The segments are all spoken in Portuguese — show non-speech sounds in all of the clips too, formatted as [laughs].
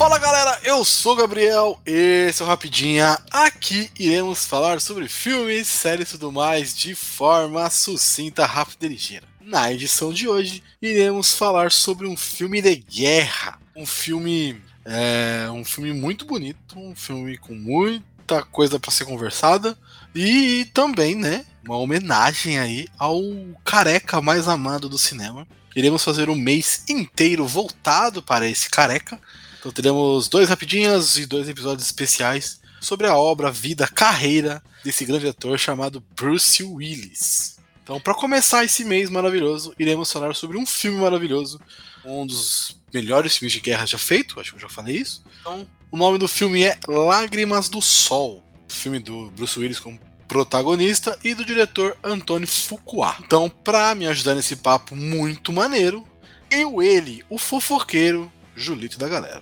Fala galera, eu sou o Gabriel, esse é o Rapidinha. Aqui iremos falar sobre filmes, séries e tudo mais de forma sucinta, rápida e ligeira. Na edição de hoje, iremos falar sobre um filme de guerra. Um filme. É, um filme muito bonito, um filme com muita coisa para ser conversada. E também, né, uma homenagem aí ao careca mais amado do cinema. Iremos fazer um mês inteiro voltado para esse careca. Então teremos dois rapidinhas e dois episódios especiais sobre a obra, vida, carreira desse grande ator chamado Bruce Willis. Então, para começar esse mês maravilhoso, iremos falar sobre um filme maravilhoso, um dos melhores filmes de guerra já feito, acho que eu já falei isso. Então, o nome do filme é Lágrimas do Sol, filme do Bruce Willis como protagonista e do diretor Antônio Fuqua. Então, para me ajudar nesse papo muito maneiro, eu, ele, o fofoqueiro, Julito da galera.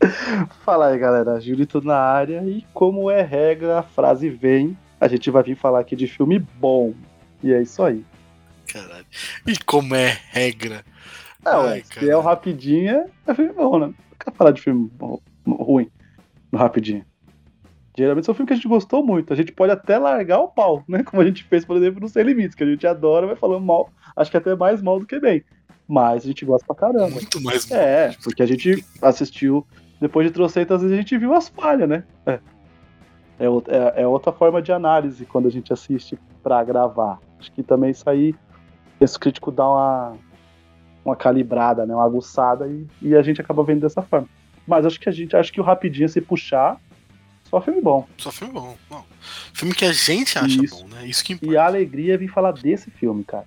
[laughs] Fala aí, galera. Julito na área. E como é regra, a frase vem. A gente vai vir falar aqui de filme bom. E é isso aí. Caralho. E como é regra? Não, Ai, se é o rapidinho, é filme bom, né? Não quero falar de filme bom, ruim no rapidinho. Geralmente são filmes que a gente gostou muito. A gente pode até largar o pau, né? Como a gente fez, por exemplo, no Sem Limites, que a gente adora, vai falando mal. Acho que até mais mal do que bem mas a gente gosta pra caramba. Muito mais. É, porque a gente assistiu, depois de trocentas vezes a gente viu as falhas, né? É. É, é, é, outra forma de análise quando a gente assiste para gravar. Acho que também isso aí, esse crítico dá uma, uma calibrada, né? Uma aguçada e, e a gente acaba vendo dessa forma. Mas acho que a gente, acho que o rapidinho se puxar, só filme bom. Só filme bom. Não. Filme que a gente acha Isso. bom, né? Isso que importa. E a alegria é vir falar desse filme, cara.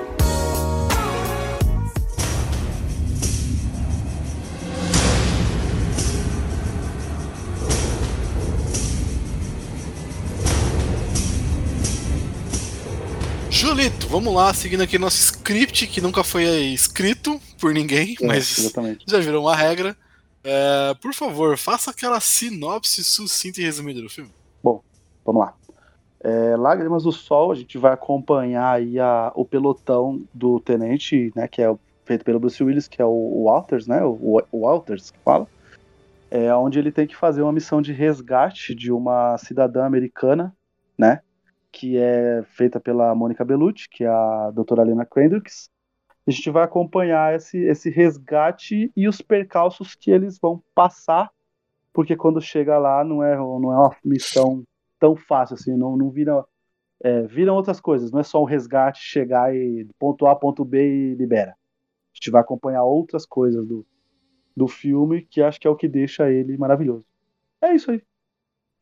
Vamos lá, seguindo aqui nosso script, que nunca foi escrito por ninguém, é, mas exatamente. já virou uma regra. É, por favor, faça aquela sinopse sucinta e resumida do filme. Bom, vamos lá. É, Lágrimas do Sol, a gente vai acompanhar aí a, o pelotão do tenente, né, que é feito pelo Bruce Willis, que é o Walters, né, o, o Walters que fala, é, onde ele tem que fazer uma missão de resgate de uma cidadã americana, né, que é feita pela Mônica Bellucci, que é a doutora Lena Kendricks. A gente vai acompanhar esse, esse resgate e os percalços que eles vão passar, porque quando chega lá não é, não é uma missão tão fácil assim, não, não vira, é, viram outras coisas, não é só um resgate, chegar e ponto A, ponto B e libera. A gente vai acompanhar outras coisas do, do filme, que acho que é o que deixa ele maravilhoso. É isso aí.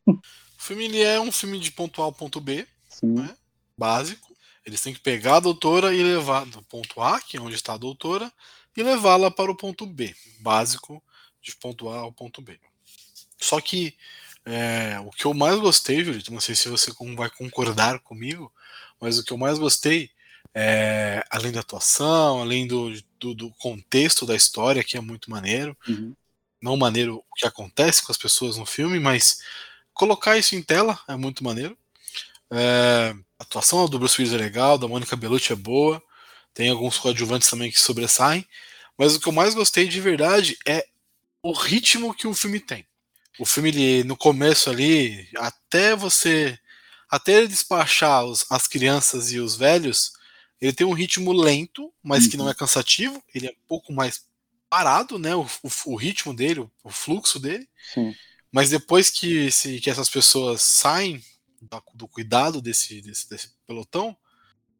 O filme é um filme de ponto A ao ponto B, né, básico. Eles têm que pegar a doutora e levar do ponto A, que é onde está a doutora, e levá-la para o ponto B, básico, de ponto A ao ponto B. Só que é, o que eu mais gostei, Julito, não sei se você vai concordar comigo, mas o que eu mais gostei, é, além da atuação, além do, do, do, contexto da história, que é muito maneiro, uhum. não maneiro o que acontece com as pessoas no filme, mas colocar isso em tela é muito maneiro. É, a atuação do Bruce Willis é legal, da Mônica Bellucci é boa, tem alguns coadjuvantes também que sobressaem, mas o que eu mais gostei de verdade é o ritmo que o filme tem. O filme, ele, no começo ali, até você. Até ele despachar os, as crianças e os velhos, ele tem um ritmo lento, mas que não uhum. é cansativo. Ele é um pouco mais parado, né? O, o, o ritmo dele, o, o, fluxo dele. Sim. Mas depois que, se, que essas pessoas saem do cuidado desse, desse, desse pelotão,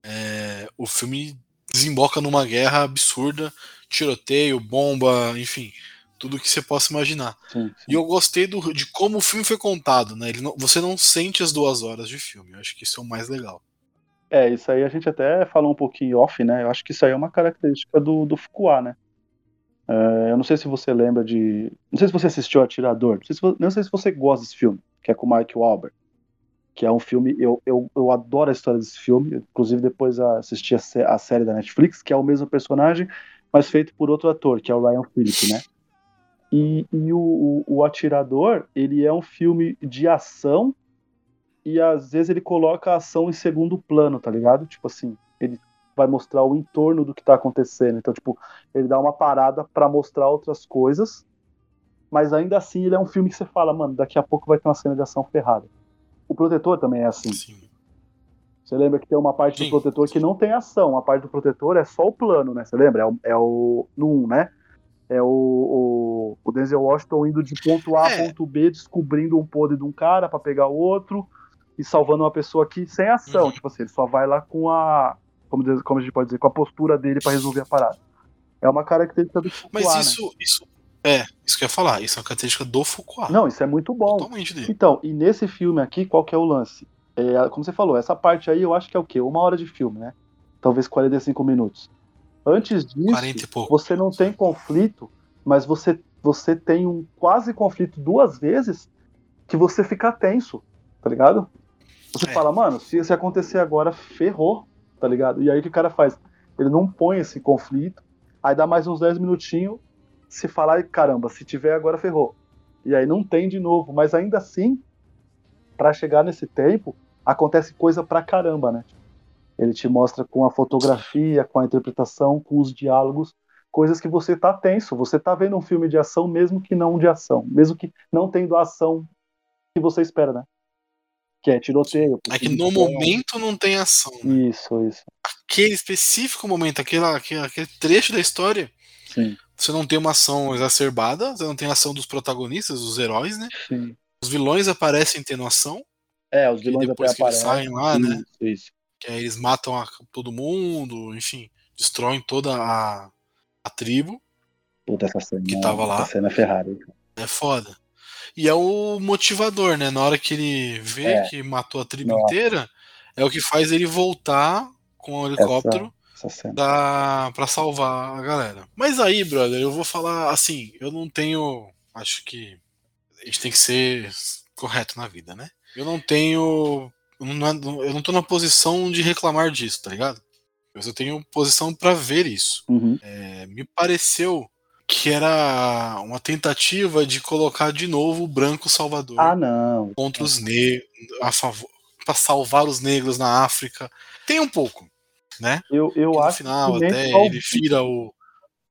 é, o filme desemboca numa guerra absurda, tiroteio, bomba, enfim, tudo que você possa imaginar. Sim, sim. E eu gostei do, de como o filme foi contado, né? Não, você não sente as duas horas de filme. Eu acho que isso é o mais legal. É, isso aí a gente até falou um pouquinho off, né? Eu acho que isso aí é uma característica do, do Fuqua, né? É, eu não sei se você lembra de. Não sei se você assistiu Atirador. Não sei se, não sei se você gosta desse filme, que é com o Mark Wahlberg. Que é um filme. Eu, eu, eu adoro a história desse filme. Inclusive, depois assisti a, a, série da Netflix, que é o mesmo personagem, mas feito por outro ator, que é o Ryan Phillippe, né? E, e o, o, o, Atirador, ele é um filme de ação e às vezes ele coloca a ação em segundo plano, tá ligado? Tipo assim, ele vai mostrar o entorno do que tá acontecendo. Então, tipo, ele dá uma parada para mostrar outras coisas, mas ainda assim ele é um filme que você fala, mano, daqui a pouco vai ter uma cena de ação ferrada. O Protetor também é assim. Sim. Você lembra que tem uma parte Sim. do Protetor que não tem ação, a parte do Protetor é só o plano, né? Você lembra? É o, é o no 1, né? é o, o, o, Denzel Washington indo de ponto A a é. ponto B, descobrindo um podre de um cara para pegar outro e salvando uma pessoa aqui sem ação. Uhum. Tipo assim, ele só vai lá com a. Como, como a gente pode dizer, com a postura dele para resolver a parada. É uma característica do. Mas isso, né? isso. É, isso que eu ia falar, isso é uma característica do Foucault. Não, isso é muito bom. Totalmente dele. Então, e nesse filme aqui, qual que é o lance? É, como você falou, essa parte aí eu acho que é o quê? Uma hora de filme, né? Talvez 45 minutos. Antes disso, você não tem conflito, mas você, você tem um quase conflito duas vezes que você fica tenso, tá ligado? Você é. fala, mano, se, se acontecer agora, ferrou, tá ligado? E aí o que o cara faz? Ele não põe esse conflito, aí dá mais uns 10 minutinhos, se falar, caramba, se tiver agora, ferrou. E aí não tem de novo, mas ainda assim, para chegar nesse tempo, acontece coisa pra caramba, né? Ele te mostra com a fotografia, com a interpretação, com os diálogos, coisas que você tá tenso. Você tá vendo um filme de ação, mesmo que não de ação, mesmo que não tendo a ação que você espera, né? Que é tiroteio. É que no momento não tem ação. Né? Isso, isso. Aquele específico momento, aquele, aquele, aquele trecho da história, Sim. Você não tem uma ação exacerbada, você não tem a ação dos protagonistas, dos heróis, né? Sim. Os vilões aparecem tendo ação. É, os vilões depois até aparecem. saem lá, isso, né? Isso que aí eles matam a, todo mundo, enfim, destroem toda a, a tribo. Puta, essa cena, que tava lá. Essa cena é Ferrari. É foda. E é o motivador, né? Na hora que ele vê é. que matou a tribo Nossa. inteira, é o que faz ele voltar com o helicóptero essa, essa da, pra salvar a galera. Mas aí, brother, eu vou falar assim, eu não tenho. Acho que a gente tem que ser correto na vida, né? Eu não tenho eu não, eu não tô na posição de reclamar disso, tá ligado? Eu só tenho posição para ver isso. Uhum. É, me pareceu que era uma tentativa de colocar de novo o branco salvador ah, não. contra os negros, a favor, para salvar os negros na África. Tem um pouco, né? Eu, eu no acho final que até ele vira o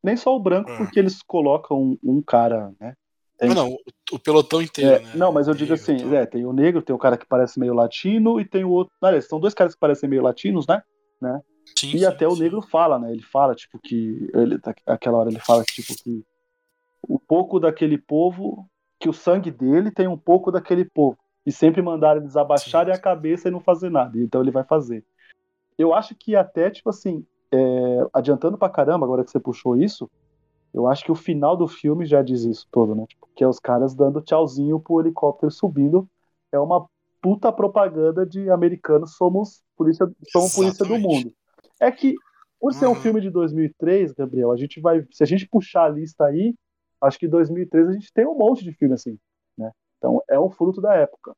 nem só o branco, ah. porque eles colocam um, cara, né? Tem... Não, não, o pelotão inteiro, é, né? Não, mas eu digo assim, então... é, tem o negro, tem o cara que parece meio latino e tem o outro. Não, são dois caras que parecem meio latinos, né? né? Sim, e sim, até sim. o negro fala, né? Ele fala, tipo, que. Ele, aquela hora ele fala, tipo, que um pouco daquele povo, que o sangue dele tem um pouco daquele povo. E sempre mandaram eles abaixarem a cabeça e não fazer nada. Então ele vai fazer. Eu acho que até, tipo assim, é, adiantando pra caramba, agora que você puxou isso, eu acho que o final do filme já diz isso todo, né? Tipo, que é os caras dando tchauzinho pro helicóptero subindo. É uma puta propaganda de americanos somos polícia, somos polícia do mundo. É que, por ser um uhum. filme de 2003, Gabriel, a gente vai. Se a gente puxar a lista aí, acho que 2003 a gente tem um monte de filme assim, né? Então é um fruto da época.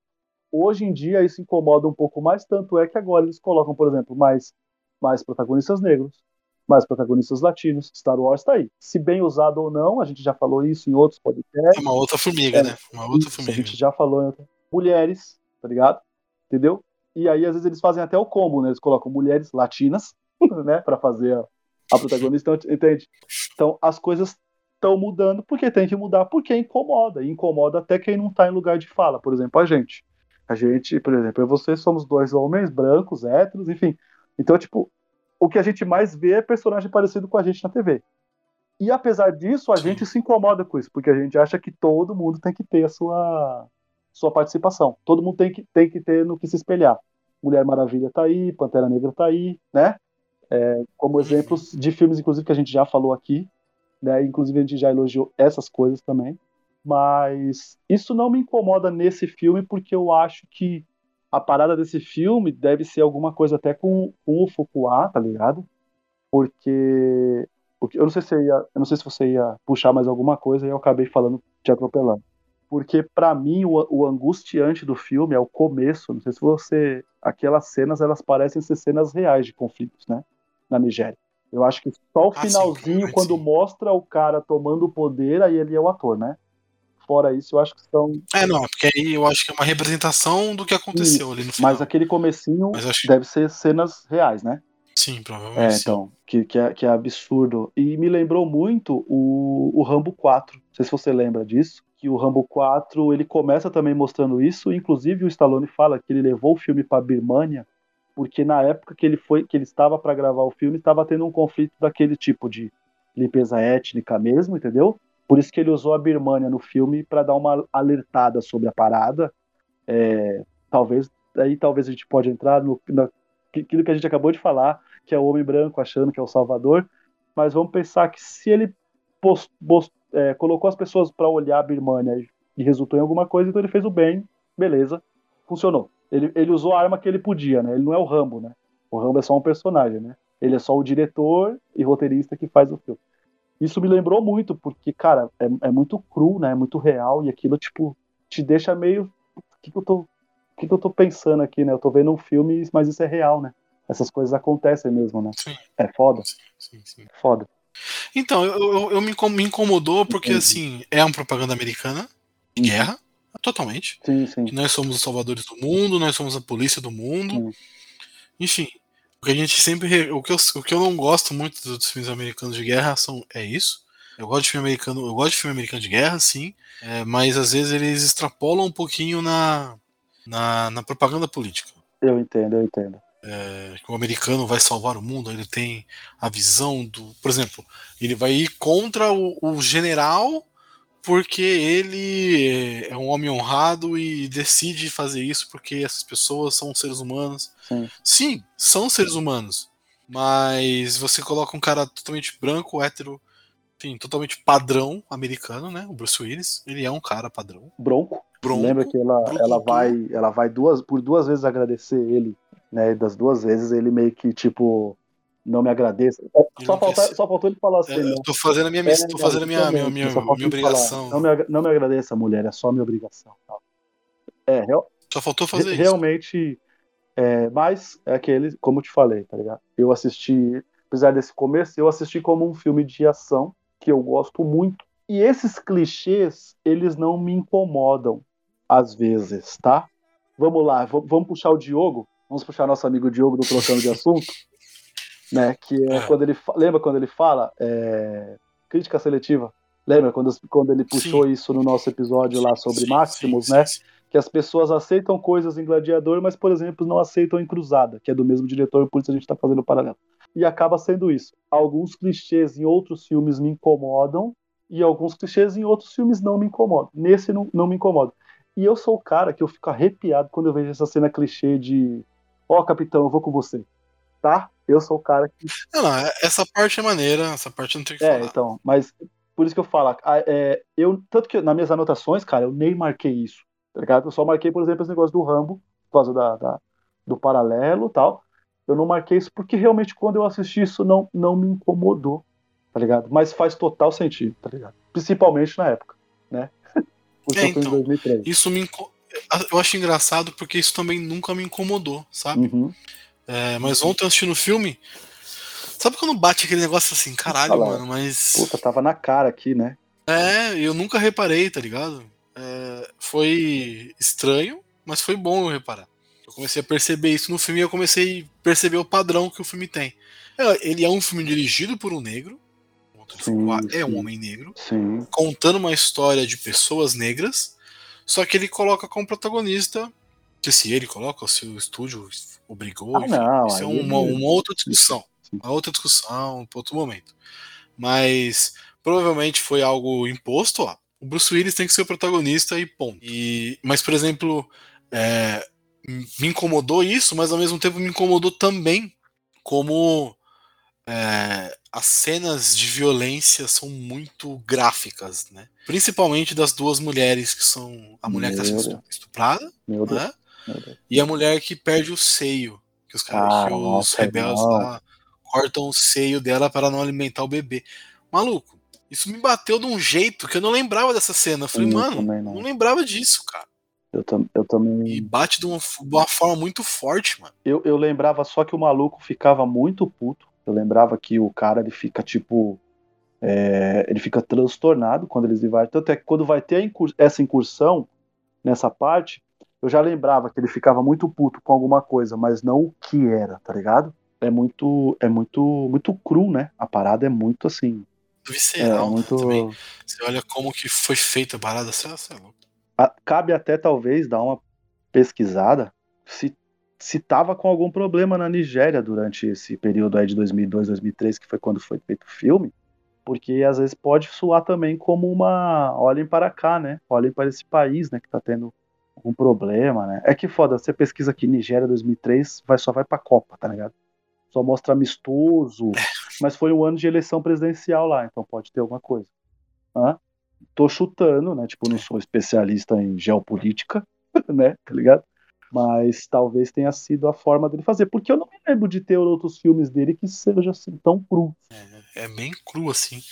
Hoje em dia isso incomoda um pouco mais, tanto é que agora eles colocam, por exemplo, mais, mais protagonistas negros, mais protagonistas latinos. Star Wars está aí. Se bem usado ou não, a gente já falou isso em outros podcasts. É uma outra formiga, é, né? Uma outra isso, formiga. A gente já falou em outra... Mulheres, tá ligado? Entendeu? E aí, às vezes, eles fazem até o combo, né? Eles colocam mulheres latinas, [laughs] né? Pra fazer a, a protagonista, entende? Então, as coisas estão mudando porque tem que mudar, porque incomoda. E incomoda até quem não tá em lugar de fala. Por exemplo, a gente. A gente, por exemplo, eu e você somos dois homens brancos, héteros, enfim. Então, tipo, o que a gente mais vê é personagem parecido com a gente na TV. E apesar disso, a gente se incomoda com isso, porque a gente acha que todo mundo tem que ter a sua, sua participação. Todo mundo tem que, tem que ter no que se espelhar. Mulher Maravilha tá aí, Pantera Negra tá aí, né? É, como exemplos de filmes, inclusive, que a gente já falou aqui, né? Inclusive a gente já elogiou essas coisas também. Mas isso não me incomoda nesse filme, porque eu acho que a parada desse filme deve ser alguma coisa até com, com o Foucault, tá ligado? Porque eu não sei se ia, eu não sei se você ia puxar mais alguma coisa e eu acabei falando te atropelando. Porque para mim o, o, angustiante do filme é o começo. Não sei se você, aquelas cenas elas parecem ser cenas reais de conflitos, né? Na Nigéria. Eu acho que só o finalzinho, ah, sim, quando sim. mostra o cara tomando o poder, aí ele é o ator, né? Fora isso, eu acho que são. É, não, porque aí eu acho que é uma representação do que aconteceu isso, ali no final. Mas aquele comecinho Mas deve ser cenas reais, né? Sim, provavelmente. É, então, que, que, é, que é absurdo. E me lembrou muito o, o Rambo 4. Não sei se você lembra disso. Que o Rambo 4 ele começa também mostrando isso. Inclusive, o Stallone fala que ele levou o filme para Birmania porque na época que ele foi que ele estava para gravar o filme estava tendo um conflito daquele tipo de limpeza étnica mesmo, entendeu? Por isso que ele usou a Birmania no filme para dar uma alertada sobre a parada. É, talvez aí talvez a gente pode entrar no naquilo que a gente acabou de falar, que é o homem branco achando que é o Salvador, mas vamos pensar que se ele post, post, é, colocou as pessoas para olhar a Birmania e resultou em alguma coisa, então ele fez o bem, beleza, funcionou ele, ele usou a arma que ele podia, né? Ele não é o Rambo, né? O Rambo é só um personagem, né? Ele é só o diretor e roteirista que faz o filme. Isso me lembrou muito, porque, cara, é, é muito cru, né? É muito real, e aquilo, tipo, te deixa meio. O que, que eu tô. O que, que eu tô pensando aqui, né? Eu tô vendo um filme, mas isso é real, né? Essas coisas acontecem mesmo, né? Sim. É foda. Sim, sim, sim. Foda. Então, eu, eu, eu me incomodou porque, Entendi. assim, é uma propaganda americana de uhum. guerra Totalmente. Sim, sim. nós somos os salvadores do mundo, nós somos a polícia do mundo. Sim. Enfim, o que a gente sempre. O que, eu, o que eu não gosto muito dos filmes americanos de guerra são, é isso. Eu gosto de filme americano, eu gosto de filme americano de guerra, sim, é, mas às vezes eles extrapolam um pouquinho na, na, na propaganda política. Eu entendo, eu entendo. É, que o americano vai salvar o mundo, ele tem a visão do. Por exemplo, ele vai ir contra o, o general porque ele é um homem honrado e decide fazer isso porque essas pessoas são seres humanos. Sim, Sim são seres humanos. Mas você coloca um cara totalmente branco, hétero, enfim, totalmente padrão americano, né? O Bruce Willis, ele é um cara padrão. Bronco. Bronco Lembra que ela, ela vai, ela vai duas, por duas vezes agradecer ele, né? Das duas vezes ele meio que tipo não me agradeça. Só, falta, só faltou ele falar assim. É, né? fazendo a minha, é, tô fazendo a minha, minha, minha, minha obrigação. Não me, não me agradeça, mulher, é só minha obrigação. É, real, só faltou fazer realmente, isso. Realmente, é, mas é aquele, como eu te falei, tá ligado? Eu assisti, apesar desse começo, eu assisti como um filme de ação que eu gosto muito. E esses clichês, eles não me incomodam às vezes, tá? Vamos lá, vamos puxar o Diogo, vamos puxar nosso amigo Diogo do Trocando de [laughs] Assunto né? Que é, é. quando ele lembra quando ele fala é, crítica seletiva. Lembra quando, quando ele puxou sim. isso no nosso episódio lá sobre sim, Maximus, né? Que as pessoas aceitam coisas em Gladiador, mas, por exemplo, não aceitam em Cruzada, que é do mesmo diretor, por isso a gente está fazendo o paralelo. E acaba sendo isso. Alguns clichês em outros filmes me incomodam, e alguns clichês em outros filmes não me incomodam. Nesse não, não me incomoda. E eu sou o cara que eu fico arrepiado quando eu vejo essa cena clichê de ó, oh, capitão, eu vou com você. Tá? Eu sou o cara que. Não, não, essa parte é maneira, essa parte não tem que é, falar. É, então, mas por isso que eu falo, é, eu, tanto que nas minhas anotações, cara, eu nem marquei isso, tá ligado? Eu só marquei, por exemplo, esse negócio do Rambo, por causa da, da do paralelo e tal. Eu não marquei isso porque realmente quando eu assisti isso não, não me incomodou, tá ligado? Mas faz total sentido, tá ligado? Principalmente na época, né? [laughs] É, então, 2003. Isso me. Eu acho engraçado porque isso também nunca me incomodou, sabe? Uhum. É, mas ontem assistindo o filme. Sabe quando bate aquele negócio assim, caralho, Fala, mano, mas. Puta, tava na cara aqui, né? É, eu nunca reparei, tá ligado? É, foi estranho, mas foi bom eu reparar. Eu comecei a perceber isso no filme e eu comecei a perceber o padrão que o filme tem. É, ele é um filme dirigido por um negro, sim, é um homem negro, sim. contando uma história de pessoas negras, só que ele coloca como protagonista, que se ele coloca, se o estúdio obrigou. Ah, não, isso é uma, uma, outra discussão. Uma outra discussão, para outro momento. Mas provavelmente foi algo imposto, ó. O Bruce Willis tem que ser o protagonista e ponto. E, mas, por exemplo, é, me incomodou isso, mas ao mesmo tempo me incomodou também como é, as cenas de violência são muito gráficas, né? Principalmente das duas mulheres que são a mulher Meu que está sendo estuprada, né? E a mulher que perde o seio. Que os caras, ah, os rebeldes lá cortam o seio dela para não alimentar o bebê. Maluco, Isso me bateu de um jeito que eu não lembrava dessa cena. Eu falei, Eu mano, não. não. lembrava disso, cara. Eu, tam, eu também. E bate de uma, de uma forma muito forte, mano. Eu, eu lembrava só que o maluco ficava muito puto. Eu lembrava que o cara ele fica tipo. é, ele fica transtornado quando eles invadem. Tanto é que quando vai ter a incur- essa incursão nessa parte, eu já lembrava que ele ficava muito puto com alguma coisa, mas não o que era, tá ligado? É muito, é muito, muito cru, né? A parada é muito assim. É, Visceral, né, muito. também. Você olha como que foi feita a parada, você, você é louco. a- cabe até talvez dar uma pesquisada se se tava com algum problema na Nigéria durante esse período aí de 2002, 2003, que foi quando foi feito o filme, porque às vezes pode soar também como uma olhem para cá, né? Olhem para esse país, né, que tá tendo algum problema, né? É que foda, você pesquisa aqui Nigéria 2003, vai só vai pra Copa, tá ligado? Só mostra amistoso, mas foi um ano de eleição presidencial lá, então pode ter alguma coisa. Hã? Tô chutando, né? Tipo, não sou especialista em geopolítica, [laughs] né? Tá ligado? Mas talvez tenha sido a forma dele fazer. Porque eu não me lembro de ter outros filmes dele que seja assim tão cru. É bem cru, assim.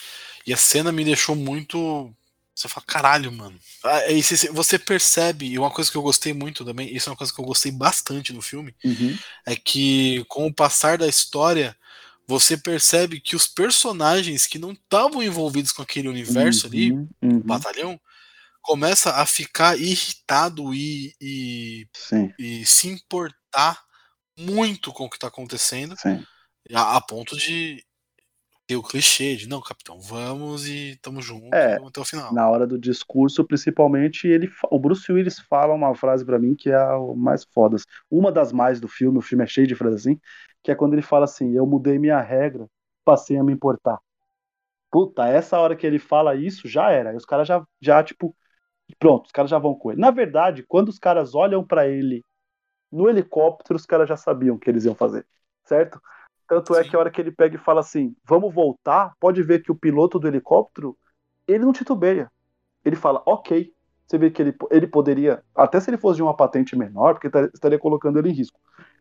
E a cena me deixou muito. Você fala, caralho, mano. Ah, e você- você percebe, e uma coisa que eu gostei muito também, isso é uma coisa que eu gostei bastante no filme, Uhum. é que com o passar da história, você percebe que os personagens que não estavam envolvidos com aquele universo ali, Uhum, uhum. batalhão, começa a ficar irritado e, e, e se importar muito com o que está acontecendo, sim. a, a ponto de ter o clichê de não, capitão, vamos e tamo junto É, até o final. Na hora do discurso, principalmente, ele, o Bruce Willis fala uma frase pra mim que é a mais fodas. Uma das mais do filme, o filme é cheio de frases assim, que é quando ele fala assim: Eu mudei minha regra, passei a me importar. Puta, essa hora que ele fala isso, já era. Aí os caras já, já, tipo, pronto, os caras já vão com ele. Na verdade, quando os caras olham pra ele no helicóptero, os caras já sabiam o que eles iam fazer, certo? Tanto é Sim. que a hora que ele pega e fala assim, vamos voltar, pode ver que o piloto do helicóptero, ele não titubeia. Ele fala, ok. Você vê que ele, ele poderia, até se ele fosse de uma patente menor, porque estaria- colocando ele em risco.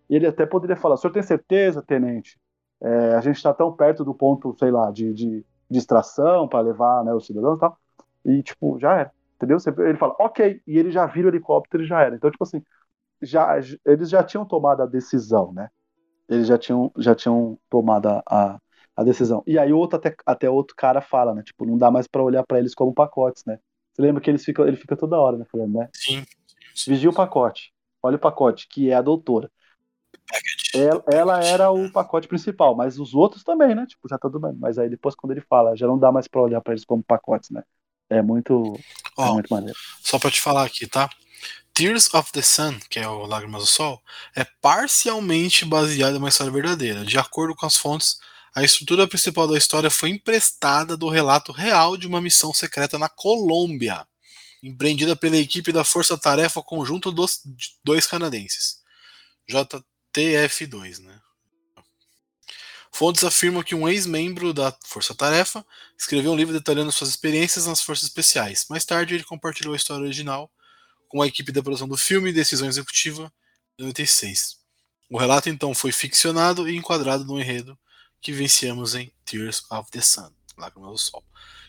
Ele até poderia falar, o senhor tem certeza, tenente? É, a gente está tão perto do ponto, sei lá, de, de distração para levar né, os cidadãos e tal. E, tipo, já era. Entendeu? Você- Ele fala, ok. E ele já vira o helicóptero e já era. Então, tipo assim, já, eles já tinham tomado a decisão, né? Eles já tinham, já tinham tomado a, a, a decisão. E aí outro até, até outro cara fala, né? Tipo, não dá mais pra olhar pra eles como pacotes, né? Você lembra que eles ficam, ele fica toda hora, né? Falando, né? Sim. sim. Vigia o pacote. Olha o pacote, que é a doutora. Ela, ela era o pacote principal, mas os outros também, né? Tipo, já tá tudo bem. Mas aí depois quando ele fala, já não dá mais pra olhar pra eles como pacotes, né? É muito, é Ó, muito maneiro. só pra te falar aqui, tá? Tears of the Sun, que é o Lágrimas do Sol, é parcialmente baseado em uma história verdadeira. De acordo com as fontes, a estrutura principal da história foi emprestada do relato real de uma missão secreta na Colômbia, empreendida pela equipe da Força Tarefa Conjunto dos dois canadenses, JTF2, né? Fontes afirmam que um ex-membro da Força Tarefa escreveu um livro detalhando suas experiências nas Forças Especiais. Mais tarde, ele compartilhou a história original com a equipe da produção do filme Decisão Executiva de 96. O relato então foi ficcionado e enquadrado no enredo que vencemos em Tears of the Sun, Lágrimas do Sol.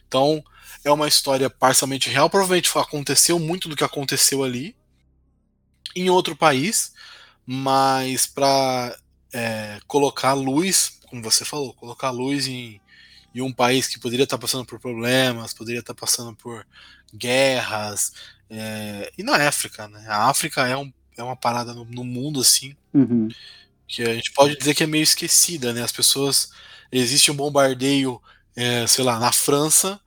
Então, é uma história parcialmente real, provavelmente aconteceu muito do que aconteceu ali em outro país, mas para é, colocar luz, como você falou, colocar luz em, em um país que poderia estar passando por problemas, poderia estar passando por guerras, é, e na África, né? A África é, um, é uma parada no, no, mundo assim Uhum. que a gente pode dizer que é meio esquecida, né? As pessoas existe um bombardeio, é, sei lá, na França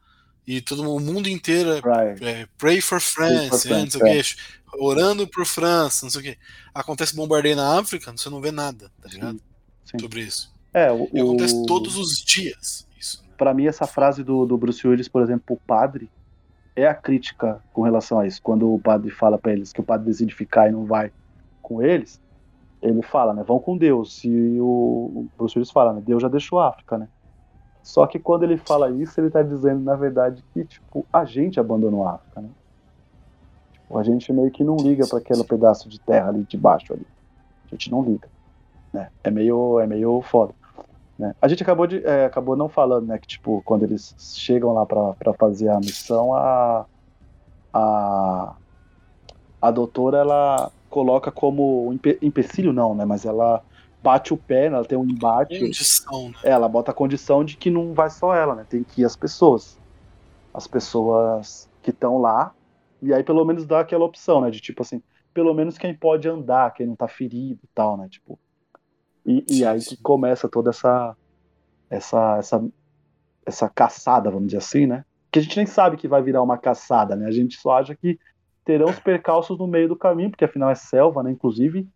e todo o mundo inteiro Right. é, pray for France, for é, não sei o France, quê, orando por França, não sei o quê. Acontece bombardeio na África, você não vê nada, tá ligado? Sim. Sobre isso. É, o, E acontece todos os dias isso. né? Pra mim, essa frase do, do Bruce Willis, por exemplo, o padre, é a crítica com relação a isso. Quando o padre fala pra eles que o padre decide ficar e não vai com eles, ele fala, né? Vão com Deus. E o, o Bruce Willis fala, né? Deus já deixou a África, né? Só que quando ele fala isso, ele tá dizendo, na verdade, que, tipo, a gente abandonou a África, né? Tipo, a gente meio que não liga para aquele pedaço de terra ali de baixo ali. A gente não liga, né? É meio, é meio foda. Né? A gente acabou, de, é, acabou não falando, né? Que, tipo, quando eles chegam lá para fazer a missão, a, a, a doutora, ela coloca como empe, empecilho, não, né? Mas ela bate o pé, ela tem um embate. Condição, né? É, ela bota a condição de que não vai só ela, né? Tem que ir as pessoas. As pessoas que estão lá. E aí, pelo menos, dá aquela opção, né? De tipo assim, pelo menos quem pode andar, quem não tá ferido e tal, né? Tipo. E, e aí que começa toda essa, essa, essa, essa caçada, vamos dizer assim, né? Que a gente nem sabe que vai virar uma caçada, né? A gente só acha que terão os percalços no meio do caminho, porque afinal é selva, né? Inclusive,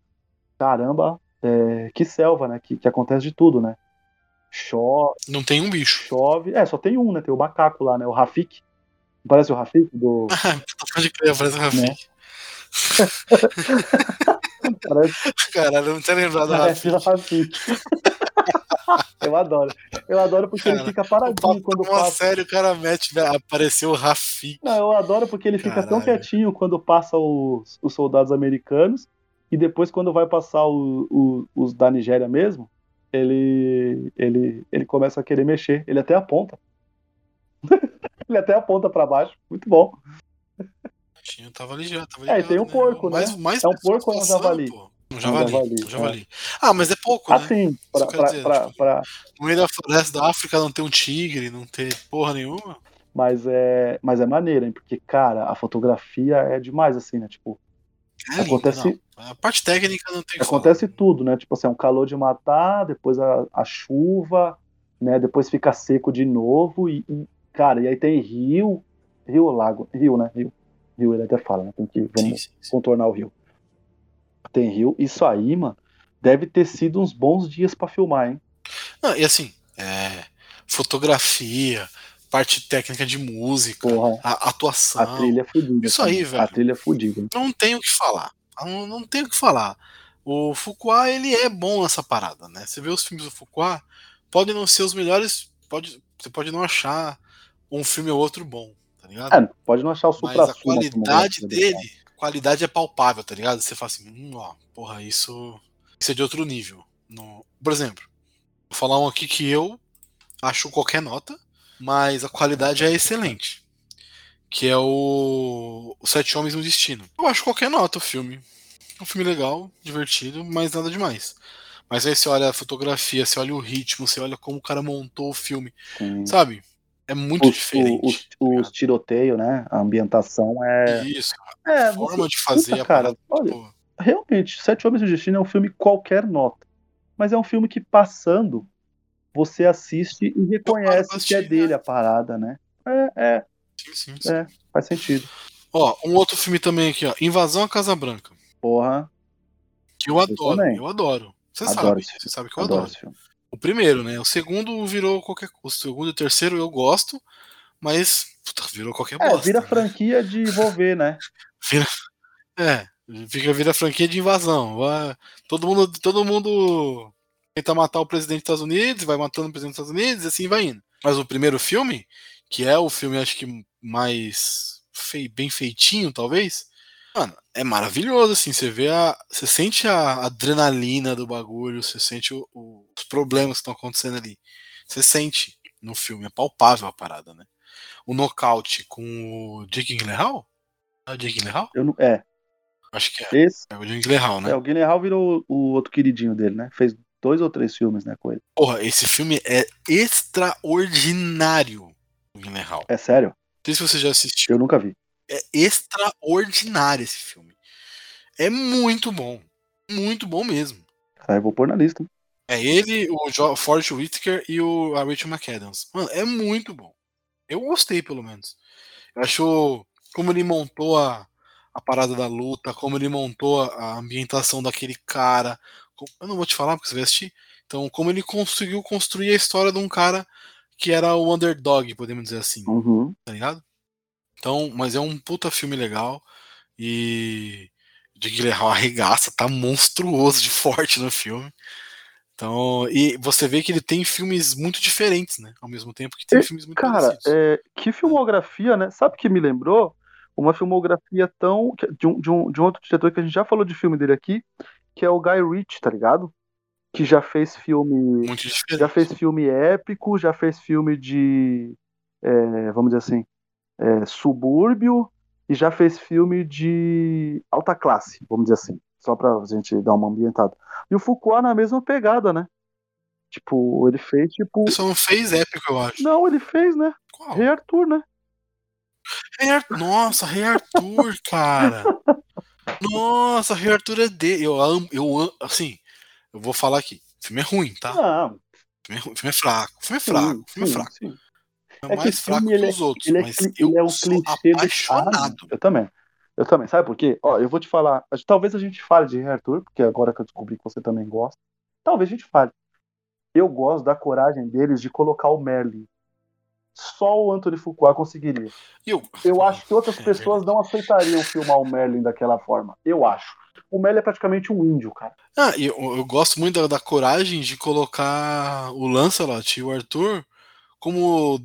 caramba, é, que selva, né? Que, que acontece de tudo, né? Chove. Não tem um bicho. Chove. É, só tem um, né? Tem o macaco lá, né? O Rafik. Parece o Rafik do. [laughs] Pode crer, parece o Rafik. Né? [laughs] [laughs] Caralho, não tinha lembrado do Rafik. Rafik. [laughs] Eu adoro. Eu adoro porque cara, ele fica paradinho quando passa. sério, o cara mete, apareceu o Rafik. Não, eu adoro porque ele fica Caralho. tão quietinho quando passa os, os soldados americanos e depois, quando vai passar o, o, os da Nigéria mesmo, ele, ele, ele começa a querer mexer. Ele até aponta. [laughs] ele até aponta para baixo. Muito bom. Tinha, tava ligado, tava ligado, É, e tem um né? porco, né? Mais, mais é um porco ou um javali? Um javali, um javali, um javali. É. Ah, mas é pouco, né? Assim, pra, pra, dizer, pra, tipo, pra, No meio da floresta da África não tem um tigre, não tem porra nenhuma. Mas é, mas é maneiro, hein? Porque, cara, a fotografia é demais, assim, né? Tipo, é acontece. A parte técnica não tem Acontece falar. tudo, né? Tipo assim, é um calor de matar, depois a, a chuva, né? Depois fica seco de novo e, e, cara, e aí tem rio, rio ou lago, rio, né? Rio, rio ele até fala, né? Tem que vamos sim, sim, contornar o rio. Tem rio. Isso aí, mano, deve ter sido uns bons dias para filmar, hein? Não, e assim, é, fotografia, parte técnica de música, Porra, a atuação. A trilha é fodida. Isso aí, velho. A trilha é fodida. Não tem o que falar. Não, não tem o que falar. O Fuqua, ele é bom nessa parada, né? Você vê os filmes do Fuqua, podem não ser os melhores, pode, você pode não achar um filme ou outro bom, tá ligado? É, pode não achar o supra Mas a qualidade dele, qualidade é palpável, tá ligado? Você fala assim, hum, ó, porra, isso, isso é de outro nível. No, por exemplo, vou falar um aqui que eu acho qualquer nota, mas a qualidade é excelente. Que é o, o Sete Homens no Destino. Eu acho qualquer nota o filme. É um filme legal, divertido, mas nada demais. Mas aí você olha a fotografia, você olha o ritmo, você olha como o cara montou o filme. Sim. Sabe? É muito diferente. O, o, os tiroteios, né? A ambientação é. Isso. É, a forma você... de fazer Puta, a cara, olha, tipo... Realmente, Sete Homens no Destino é um filme qualquer nota. Mas é um filme que passando você assiste e reconhece que é dele a parada, né? É, é. Sim, sim, sim. É, faz sentido. Ó, um outro filme também aqui, ó. Invasão à Casa Branca. Porra. Que eu adoro, eu, eu adoro. Você adoro sabe, você sabe que eu adoro. adoro. O primeiro, né? O segundo virou qualquer O segundo e o terceiro eu gosto, mas puta, virou qualquer é, bosta. vira né? franquia de envolver, né? [laughs] Vira. É, fica vira franquia de invasão. Vai, todo mundo, todo mundo tenta matar o presidente dos Estados Unidos, vai matando o presidente dos Estados Unidos e assim vai indo. Mas o primeiro filme, que é o filme acho que mais fei, bem feitinho, talvez, mano, é maravilhoso, assim, você vê a. Você sente a adrenalina do bagulho, você sente o, o, os problemas que estão acontecendo ali. Você sente no filme, é palpável a parada, né? O nocaute com o Jake Gyllenhaal? É o Jake Gyllenhaal? Eu não, é. Acho que é. Esse? É o Jake Gyllenhaal, né? É, o Gyllenhaal virou o outro queridinho dele, né? Fez dois ou três filmes, né, com ele. Porra, esse filme é extraordinário, o Gyllenhaal. É sério? Não sei se você já assistiu. Eu nunca vi. É extraordinário esse filme. É muito bom. Muito bom mesmo. Ah, eu vou pôr na lista. É ele, o jo Forrest Whitaker e o a Rachel McAdams. Mano, é muito bom. Eu gostei, pelo menos. Eu acho como ele montou a, a parada da luta, como ele montou a, a ambientação daquele cara, eu não vou te falar porque você vai assistir. Então, como ele conseguiu construir a história de um cara que era o underdog, podemos dizer assim. Uhum. Tá ligado? Então, mas é um puta filme legal. E. De Guilherme arregaça, tá monstruoso de [laughs] forte no filme. Então, e você vê que ele tem filmes muito diferentes, né? Ao mesmo tempo que tem e, filmes muito Cara, é, que filmografia, né? Sabe que me lembrou? Uma filmografia tão. De um, de, um, de um outro diretor que a gente já falou de filme dele aqui, que é o Guy Ritchie, tá ligado? que já fez filme. Já fez filme épico, já fez filme de. é, vamos dizer assim. É, subúrbio e já fez filme de alta classe, vamos dizer assim. Só pra gente dar uma ambientada. E o Foucault na mesma pegada, né? Tipo, ele fez, tipo. Ele só não fez épico, eu acho. Não, ele fez, né? Qual? Rei Arthur, né? Rei Nossa, Rei Arthur, [laughs] cara. Nossa, Rei Arthur é dele. Eu amo, eu amo, assim, eu vou falar aqui. O filme é ruim, tá? O Não, filme é, o filme é fraco. O filme é sim, fraco. O filme é sim, fraco. sim. É, É que mais o fraco filme, que ele é- os outros. Ele é, mas eu ele é um sou clichê do apaixonado. Eu também. Eu também. Sabe por quê? Ó, eu vou te falar. Talvez a gente fale de Rei Arthur, porque agora que eu descobri que você também gosta. Talvez a gente fale. Eu gosto da coragem deles de colocar o Merlin. Só o Anthony Fuqua conseguiria. Eu, Eu acho que outras É pessoas não aceitariam filmar o Merlin daquela forma. Eu acho. O Merlin é praticamente um índio, cara. Ah, eu, eu gosto muito da, da coragem de colocar o Lancelot e o Arthur como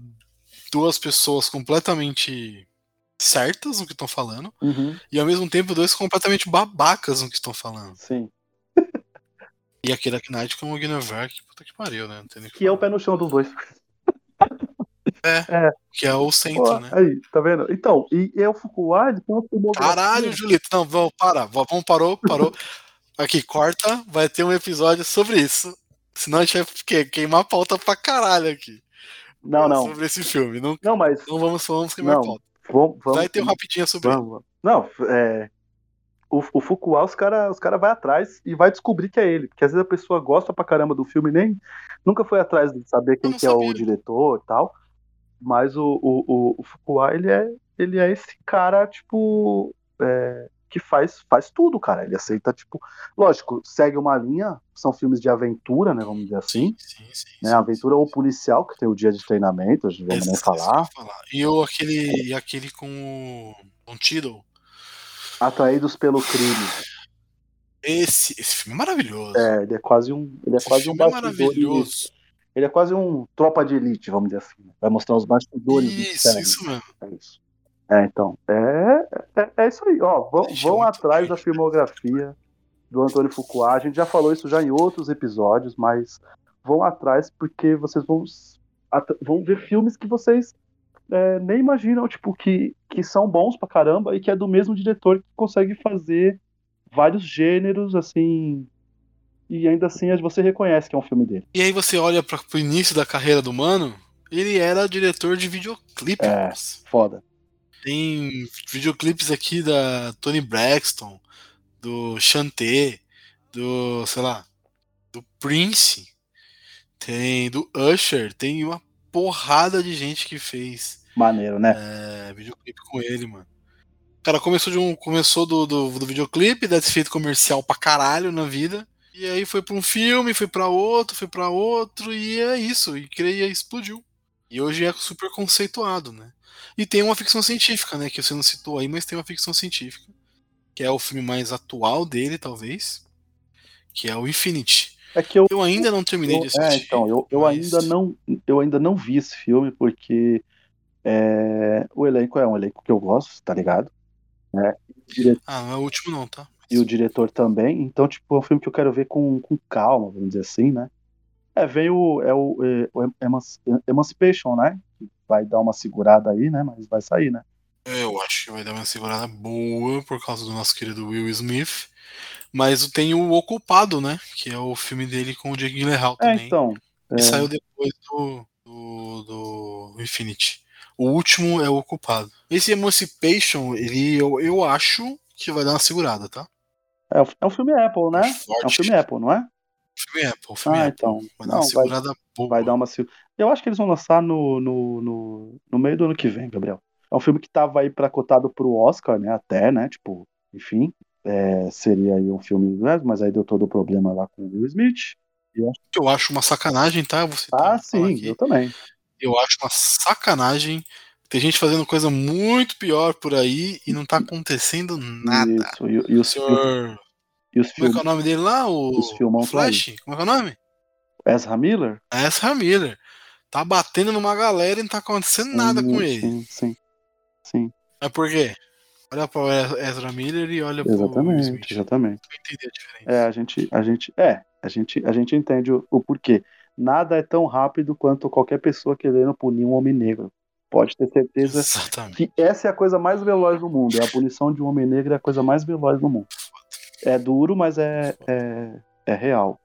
duas pessoas completamente certas no que estão falando e ao mesmo tempo dois completamente babacas no que estão falando. Sim. [laughs] E aquele Dark Knight com o Guinevere, que puta que pariu, né? Que Que é o pé no chão dos dois. [laughs] Que é o centro, Pô, né? Aí, tá vendo? Então, e, e é o tem uma filmografia. Caralho, Julito, não, vamos parar. Vamos, parou, parou. [laughs] Aqui, corta, vai ter um episódio sobre isso. Senão a gente vai que- queimar a pauta pra caralho aqui. Não, não. Sobre esse filme. Não, Não, mas não vamos, vamos queimar Não, pauta. vamos, vamos Vai ter um rapidinho sobre. Vamos. Não, é. O, o Fuqua, os caras os cara vai atrás e vai descobrir que é ele. Porque às vezes a pessoa gosta pra caramba do filme nem nunca foi atrás de saber quem que é o diretor e tal. Mas o, o, o, o Fuqua, ele é, ele é esse cara, tipo. é, que faz, faz tudo, cara. Ele aceita, tipo. Lógico, segue uma linha, são filmes de aventura, né? Vamos dizer assim. Sim, sim, sim. Né, aventura ou policial, que tem o dia de treinamento, a gente vamos nem falar. E eu, aquele, e aquele com o com o Tidal. Atraídos pelo crime. Esse, esse filme é maravilhoso. É, ele é quase um. Ele é esse quase um filme é bastidor. maravilhoso. Ele é quase um tropa de elite, vamos dizer assim. né? Vai mostrar os bastidores do Isso, isso mesmo. É isso. É, então. É, é, é isso aí, ó. Vão, Ixi, vão atrás da filmografia do Antônio Fuqua. A gente já falou isso já em outros episódios, mas vão atrás porque vocês vão, vão ver filmes que vocês é, nem imaginam, tipo, que, que são bons pra caramba e que é do mesmo diretor que consegue fazer vários gêneros, assim. E ainda assim você reconhece que é um filme dele. E aí você olha para pro início da carreira do mano, ele era diretor de videoclipe. É. Foda. Tem videoclipes aqui da Tony Braxton, do Chanté, do, sei lá, do Prince, tem do Usher, tem uma porrada de gente que fez Maneiro, né? é, videoclipe com ele, mano. Cara começou, de um, começou do, do, do videoclipe, deve ter feito comercial pra caralho na vida. E aí foi pra um filme, foi pra outro, foi pra outro, e é isso. E creia explodiu. E hoje é super conceituado, né? E tem uma ficção científica, né? Que você não citou aí, mas tem uma ficção científica. Que é o filme mais atual dele, talvez. Que é o Infinity. É que eu Eu ainda não terminei Eu- de assistir. é, então, eu, eu, mas- ainda não, eu ainda não vi esse filme porque é, o elenco é um elenco que eu gosto, tá ligado? Né? O dire- Ah, não é o último não, tá? E o diretor também, então, tipo, é um filme que eu quero ver com, com calma, vamos dizer assim, né? É, vem o, é o, é, o Emanci- Emancipation, né? Vai dar uma segurada aí, né? Mas vai sair, né? Eu acho que vai dar uma segurada boa por causa do nosso querido Will Smith. Mas tem o Ocupado, né? Que é o filme dele com o Jake Gyllenhaal É, também. então. É, saiu depois do, do, do Infinity. O último é o Ocupado. Esse Emancipation, ele, eu, eu acho que vai dar uma segurada, tá? é, é um filme Apple, né? Forte. É um filme Apple, não é? Filme Apple, filme Ah, Apple. então. Vai dar Não, uma vai- segurada boa. Vai dar uma. Eu acho que eles vão lançar no, no, no, no meio do ano que vem, Gabriel. É um filme que tava aí pra cotado pro Oscar, né? Até, né? Tipo, enfim. é, seria aí um filme, né? Mas aí deu todo o problema lá com o Will Smith. Que eu acho uma sacanagem, tá? Você Ah, sim, eu também. Eu acho uma sacanagem. Tem gente fazendo coisa muito pior por aí e não tá acontecendo nada. Isso. E, e O senhor. E os Como é filmes. que é o nome dele lá? O Os filmão Flash? Como é que é o nome? Ezra Miller? Ezra Miller. Tá batendo numa galera e não tá acontecendo nada com Sim, ele. Sim, sim. Sim. Mas por quê? Olha para o Ezra Miller e olha para o Exatamente, exatamente. A. É, a gente, a gente, é, a gente, a gente entende o, o porquê. Nada é tão rápido quanto qualquer pessoa querendo punir um homem negro. Pode ter certeza Exatamente. que essa é a coisa mais veloz do mundo. É a punição de um homem negro é a coisa mais veloz do mundo. É duro, mas é, é, é real.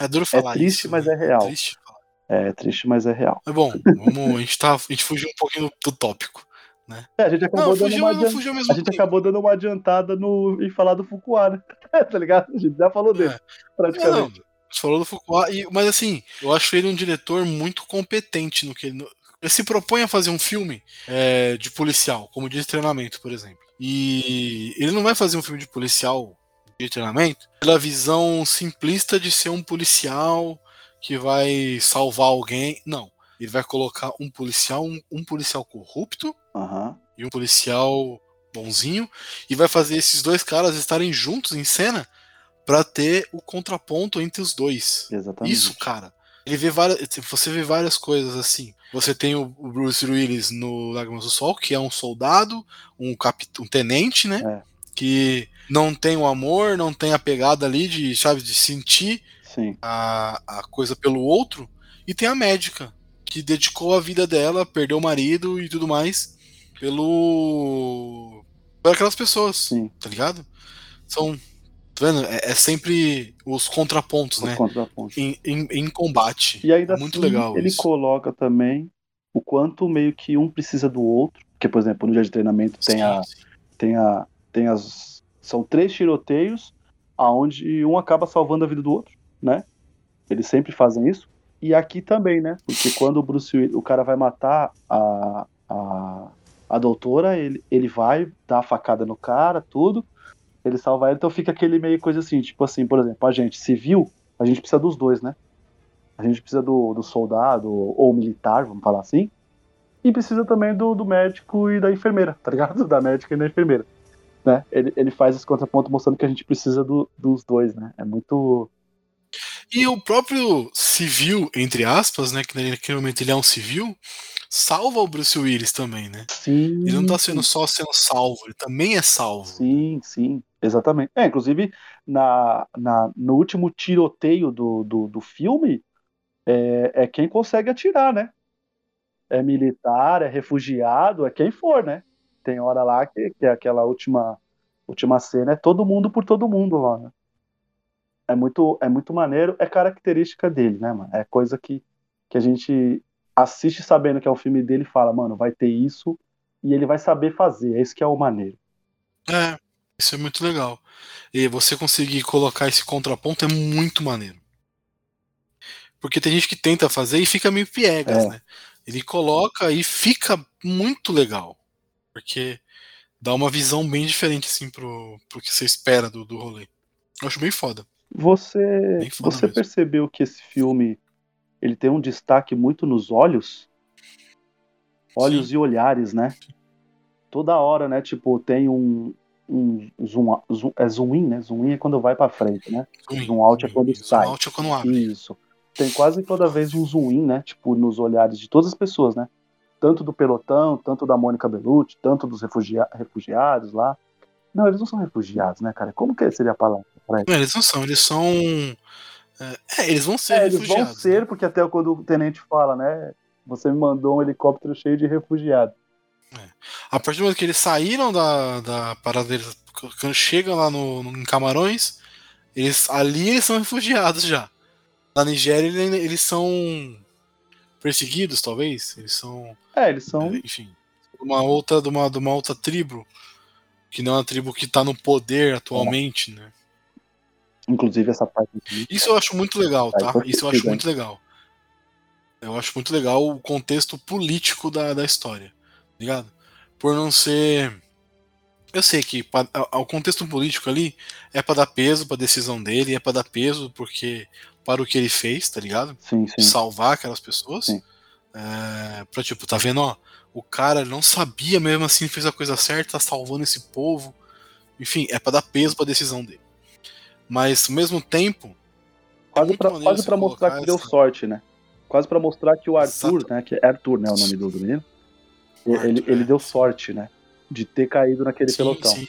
É duro falar triste, isso. mas né? é real. triste. É triste, mas é real. Mas bom, vamos, a, gente tá, a gente fugiu um pouquinho do, do tópico. É, a gente acabou Não, dando fugiu, uma não A gente tempo. acabou dando uma adiantada no, em falar do Fukuá, né? [laughs] tá ligado? A gente já falou dele, É. Não, praticamente. você falou do Foucault, e- mas assim, eu acho ele um diretor muito competente no que ele. Ele se propõe a fazer um filme é, de policial, como de treinamento, por exemplo. E ele não vai fazer um filme de policial de treinamento pela visão simplista de ser um policial que vai salvar alguém. Não. Ele vai colocar um policial, um, um policial corrupto Aham. e um policial bonzinho e vai fazer esses dois caras estarem juntos em cena pra ter o contraponto entre os dois. Exatamente. Isso, cara. Ele vê várias, você vê várias coisas assim. Você tem o Bruce Willis no Lágrimas do Sol, que é um soldado, um capitão, um tenente, né? É. Que não tem o amor, não tem a pegada ali de, sabe, de sentir Sim. a, a coisa pelo outro. E tem a médica, que dedicou a vida dela, perdeu o marido e tudo mais, pelo. por aquelas pessoas, Sim. tá ligado? São. Tá vendo? É, é sempre os contrapontos, Os né? contrapontos. Em, em, em combate. E ainda É muito assim, legal ele isso. coloca também o quanto meio que um precisa do outro. Porque, por exemplo, no dia de treinamento tem Sim, a, sim. tem a tem as são três tiroteios aonde um acaba salvando a vida do outro, né? Eles sempre fazem isso. E aqui também, né? Porque quando o Bruce Willis, o cara vai matar a, a, a doutora, ele, ele vai dar a facada no cara, tudo. Ele salva ela, então fica aquele meio coisa assim, tipo assim, por exemplo, a gente civil, a gente precisa dos dois, né? A gente precisa do, do soldado ou militar, vamos falar assim. E precisa também do, do médico e da enfermeira, tá ligado? [laughs] Da médica e da enfermeira. Né? Ele, ele faz esse contraponto mostrando que a gente precisa do- dos dois, né? É muito. E o próprio civil, entre aspas, né? Que naquele momento ele é um civil, salva o Bruce Willis também, né? Sim. Ele não tá sendo só sendo salvo, ele também é salvo. Sim, sim, exatamente. É, inclusive, na, na, no último tiroteio do, do, do filme, é, é quem consegue atirar, né? É militar, é refugiado, é quem for, né? Tem hora lá que, que é aquela última, última cena, é todo mundo por todo mundo lá, né? É muito, é muito maneiro, é característica dele, né, mano? É coisa que, que a gente assiste sabendo que é o filme dele e fala, mano, vai ter isso e ele vai saber fazer, é isso que é o maneiro. É, isso é muito legal. E você conseguir colocar esse contraponto é muito maneiro. Porque tem gente que tenta fazer e fica meio piegas, É. né? Ele coloca e fica muito legal. Porque dá uma visão bem diferente, assim, pro, pro que você espera do, do rolê. Eu acho bem foda. Você, Bem foda você mesmo. percebeu que esse filme ele tem um destaque muito nos olhos? Olhos Sim. e olhares, né? Toda hora, né? Tipo, tem um, um zoom, zoom, é zoom in, né? Zoom in é quando vai pra frente, né? Zoom, Zoom out é quando zoom sai. out é quando abre. Isso. Tem quase toda vez um zoom in, né? Tipo, nos olhares de todas as pessoas, né? Tanto do pelotão, tanto da Mônica Bellucci, tanto dos refugia refugiados lá. Não, eles não são refugiados, né, cara? Como que seria a palavra? pra Não, eles não são, eles são. É, é, eles vão ser É, eles vão ser, né? porque até quando o tenente fala, né? Você me mandou um helicóptero cheio de refugiados. A partir do momento que eles saíram da, da parada deles, quando chegam lá no, no- em Camarões, eles, ali eles são refugiados já. Na Nigéria ele- eles são perseguidos, talvez. Eles são, É, eles são. é, enfim, de uma outra, de uma, de uma outra tribo. Que não é uma tribo que tá no poder atualmente, né? Inclusive essa parte aqui. Isso eu acho muito legal, tá? foi Isso eu acho muito legal. Eu acho muito legal o contexto político da, da história, tá ligado? Por não ser. Eu sei que pa- a- o contexto político ali é pra dar peso pra decisão dele, é pra dar peso porque para o que ele fez, tá ligado? Sim, sim. Salvar aquelas pessoas. Sim. É, pra tipo, tá vendo, ó? O cara não sabia mesmo assim, fez a coisa certa, tá salvando esse povo. Enfim, é pra dar peso pra decisão dele. Mas ao mesmo tempo, Quase pra, quase pra mostrar que deu essa- sorte, né? Quase pra mostrar que o Arthur, Exato. né? Que é Arthur, né? O nome do, do menino. Ele, Arthur, ele é. deu sorte, né? De ter caído naquele Sim, pelotão. sim.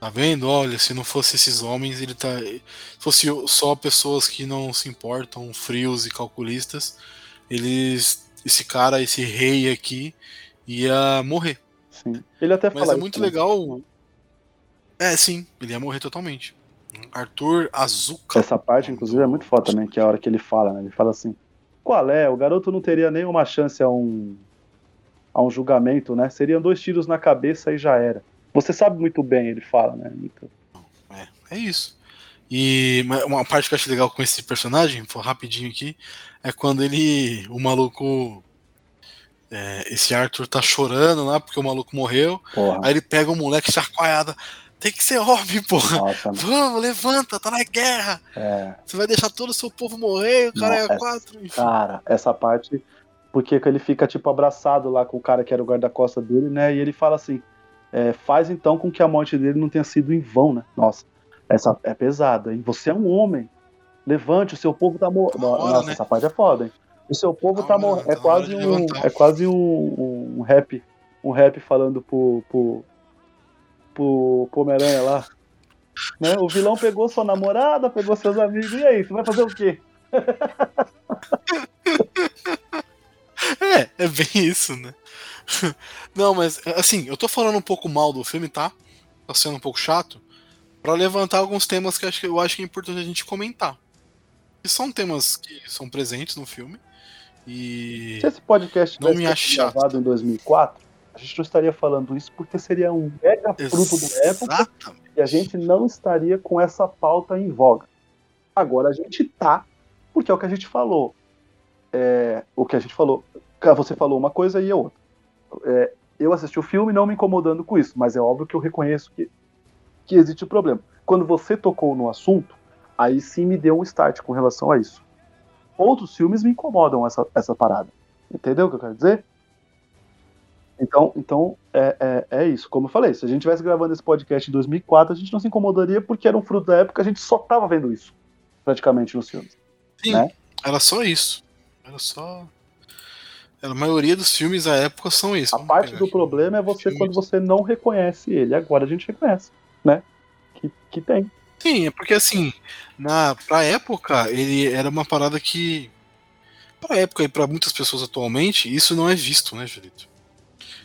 Tá vendo? Olha, se não fosse esses homens, ele tá. Se fosse só pessoas que não se importam, frios e calculistas, eles. Esse cara, esse rei aqui, ia morrer. Sim. Ele até Mas fala é isso, muito né? legal. É, sim, ele ia morrer totalmente. Arthur Azuka. Essa parte, inclusive, é muito foda também, que é a hora que ele fala, né? Ele fala assim: qual é? O garoto não teria nenhuma chance a um, a um julgamento, né? Seriam dois tiros na cabeça e já era. Você sabe muito bem, ele fala, né? Muito- É, é isso. E uma- parte que eu acho legal com esse personagem, vou rapidinho aqui, é quando ele. O maluco. é, esse Arthur tá chorando lá porque o maluco morreu. Porra, Aí ele pega o moleque chacoalhada. Tem que ser homem, porra. nossa, Vamos, levanta, tá na guerra. é. Você vai deixar todo o seu povo morrer, o cara Não, é quatro. Enfim. Cara, essa parte. Porque que ele fica, tipo, abraçado lá com o cara que era o guarda-costa dele, né? E ele fala assim: é, faz então com que a morte dele não tenha sido em vão, né? Nossa, essa é pesada, hein? Você é um homem. Levante, o seu povo tá morrendo. Tá Nossa, né? essa parte é foda, hein? O seu povo Tá tá morrendo. É tá na hora quase um. É quase um, rap. Um rap falando pro. pro. pro, Homem-Aranha lá. Né? O vilão pegou sua namorada, pegou seus amigos. E aí, você vai fazer o quê? [laughs] É, é bem isso, né? [laughs] Não, mas assim, eu tô falando um pouco mal do filme, tá? Tá sendo um pouco chato. Pra levantar alguns temas que eu acho que, é importante a gente comentar. Que são temas que são presentes no filme. E. Se esse podcast Não me chato. gravado em 2004, a gente não estaria falando isso porque seria um mega fruto da época e a gente não estaria com essa pauta em voga. Agora a gente tá, porque é o que a gente falou. É, o que a gente falou. Você falou uma coisa e a outra. É, eu assisti o filme não me incomodando com isso, mas é óbvio que eu reconheço que, que existe o problema. Quando você tocou no assunto, aí sim me deu um start com relação a isso. Outros filmes me incomodam essa, essa parada. Entendeu o que eu quero dizer? Então, então é, é, é isso. Como eu falei, se a gente estivesse gravando esse podcast em 2004, a gente não se incomodaria porque era um fruto da época, a gente só tava vendo isso, praticamente, nos filmes. Sim, né? era só isso. Era só. A maioria dos filmes da época são isso. A parte do problema é você Filmes. quando você não reconhece ele. Agora a gente reconhece, né? Que, que tem. Sim, é porque assim, na, pra época, ele era uma parada que. Pra época e pra muitas pessoas atualmente, isso não é visto, né, Julito?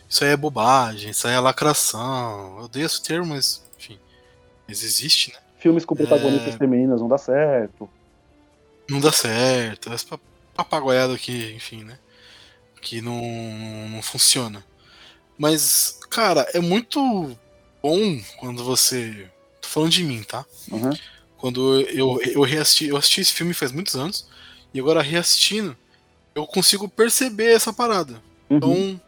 Isso aí é bobagem, isso aí é lacração. Eu odeio esse termo, mas, enfim. Mas existe, né? Filmes com protagonistas É. femininas não dá certo. Não dá certo. Essa papagoiada aqui, enfim, né? Que não, não funciona. Mas, cara, é muito bom quando você. Tô falando de mim, tá? Uhum. Quando eu, eu reassisti, eu assisti esse filme faz muitos anos, e agora reassistindo, eu consigo perceber essa parada. Uhum. Então,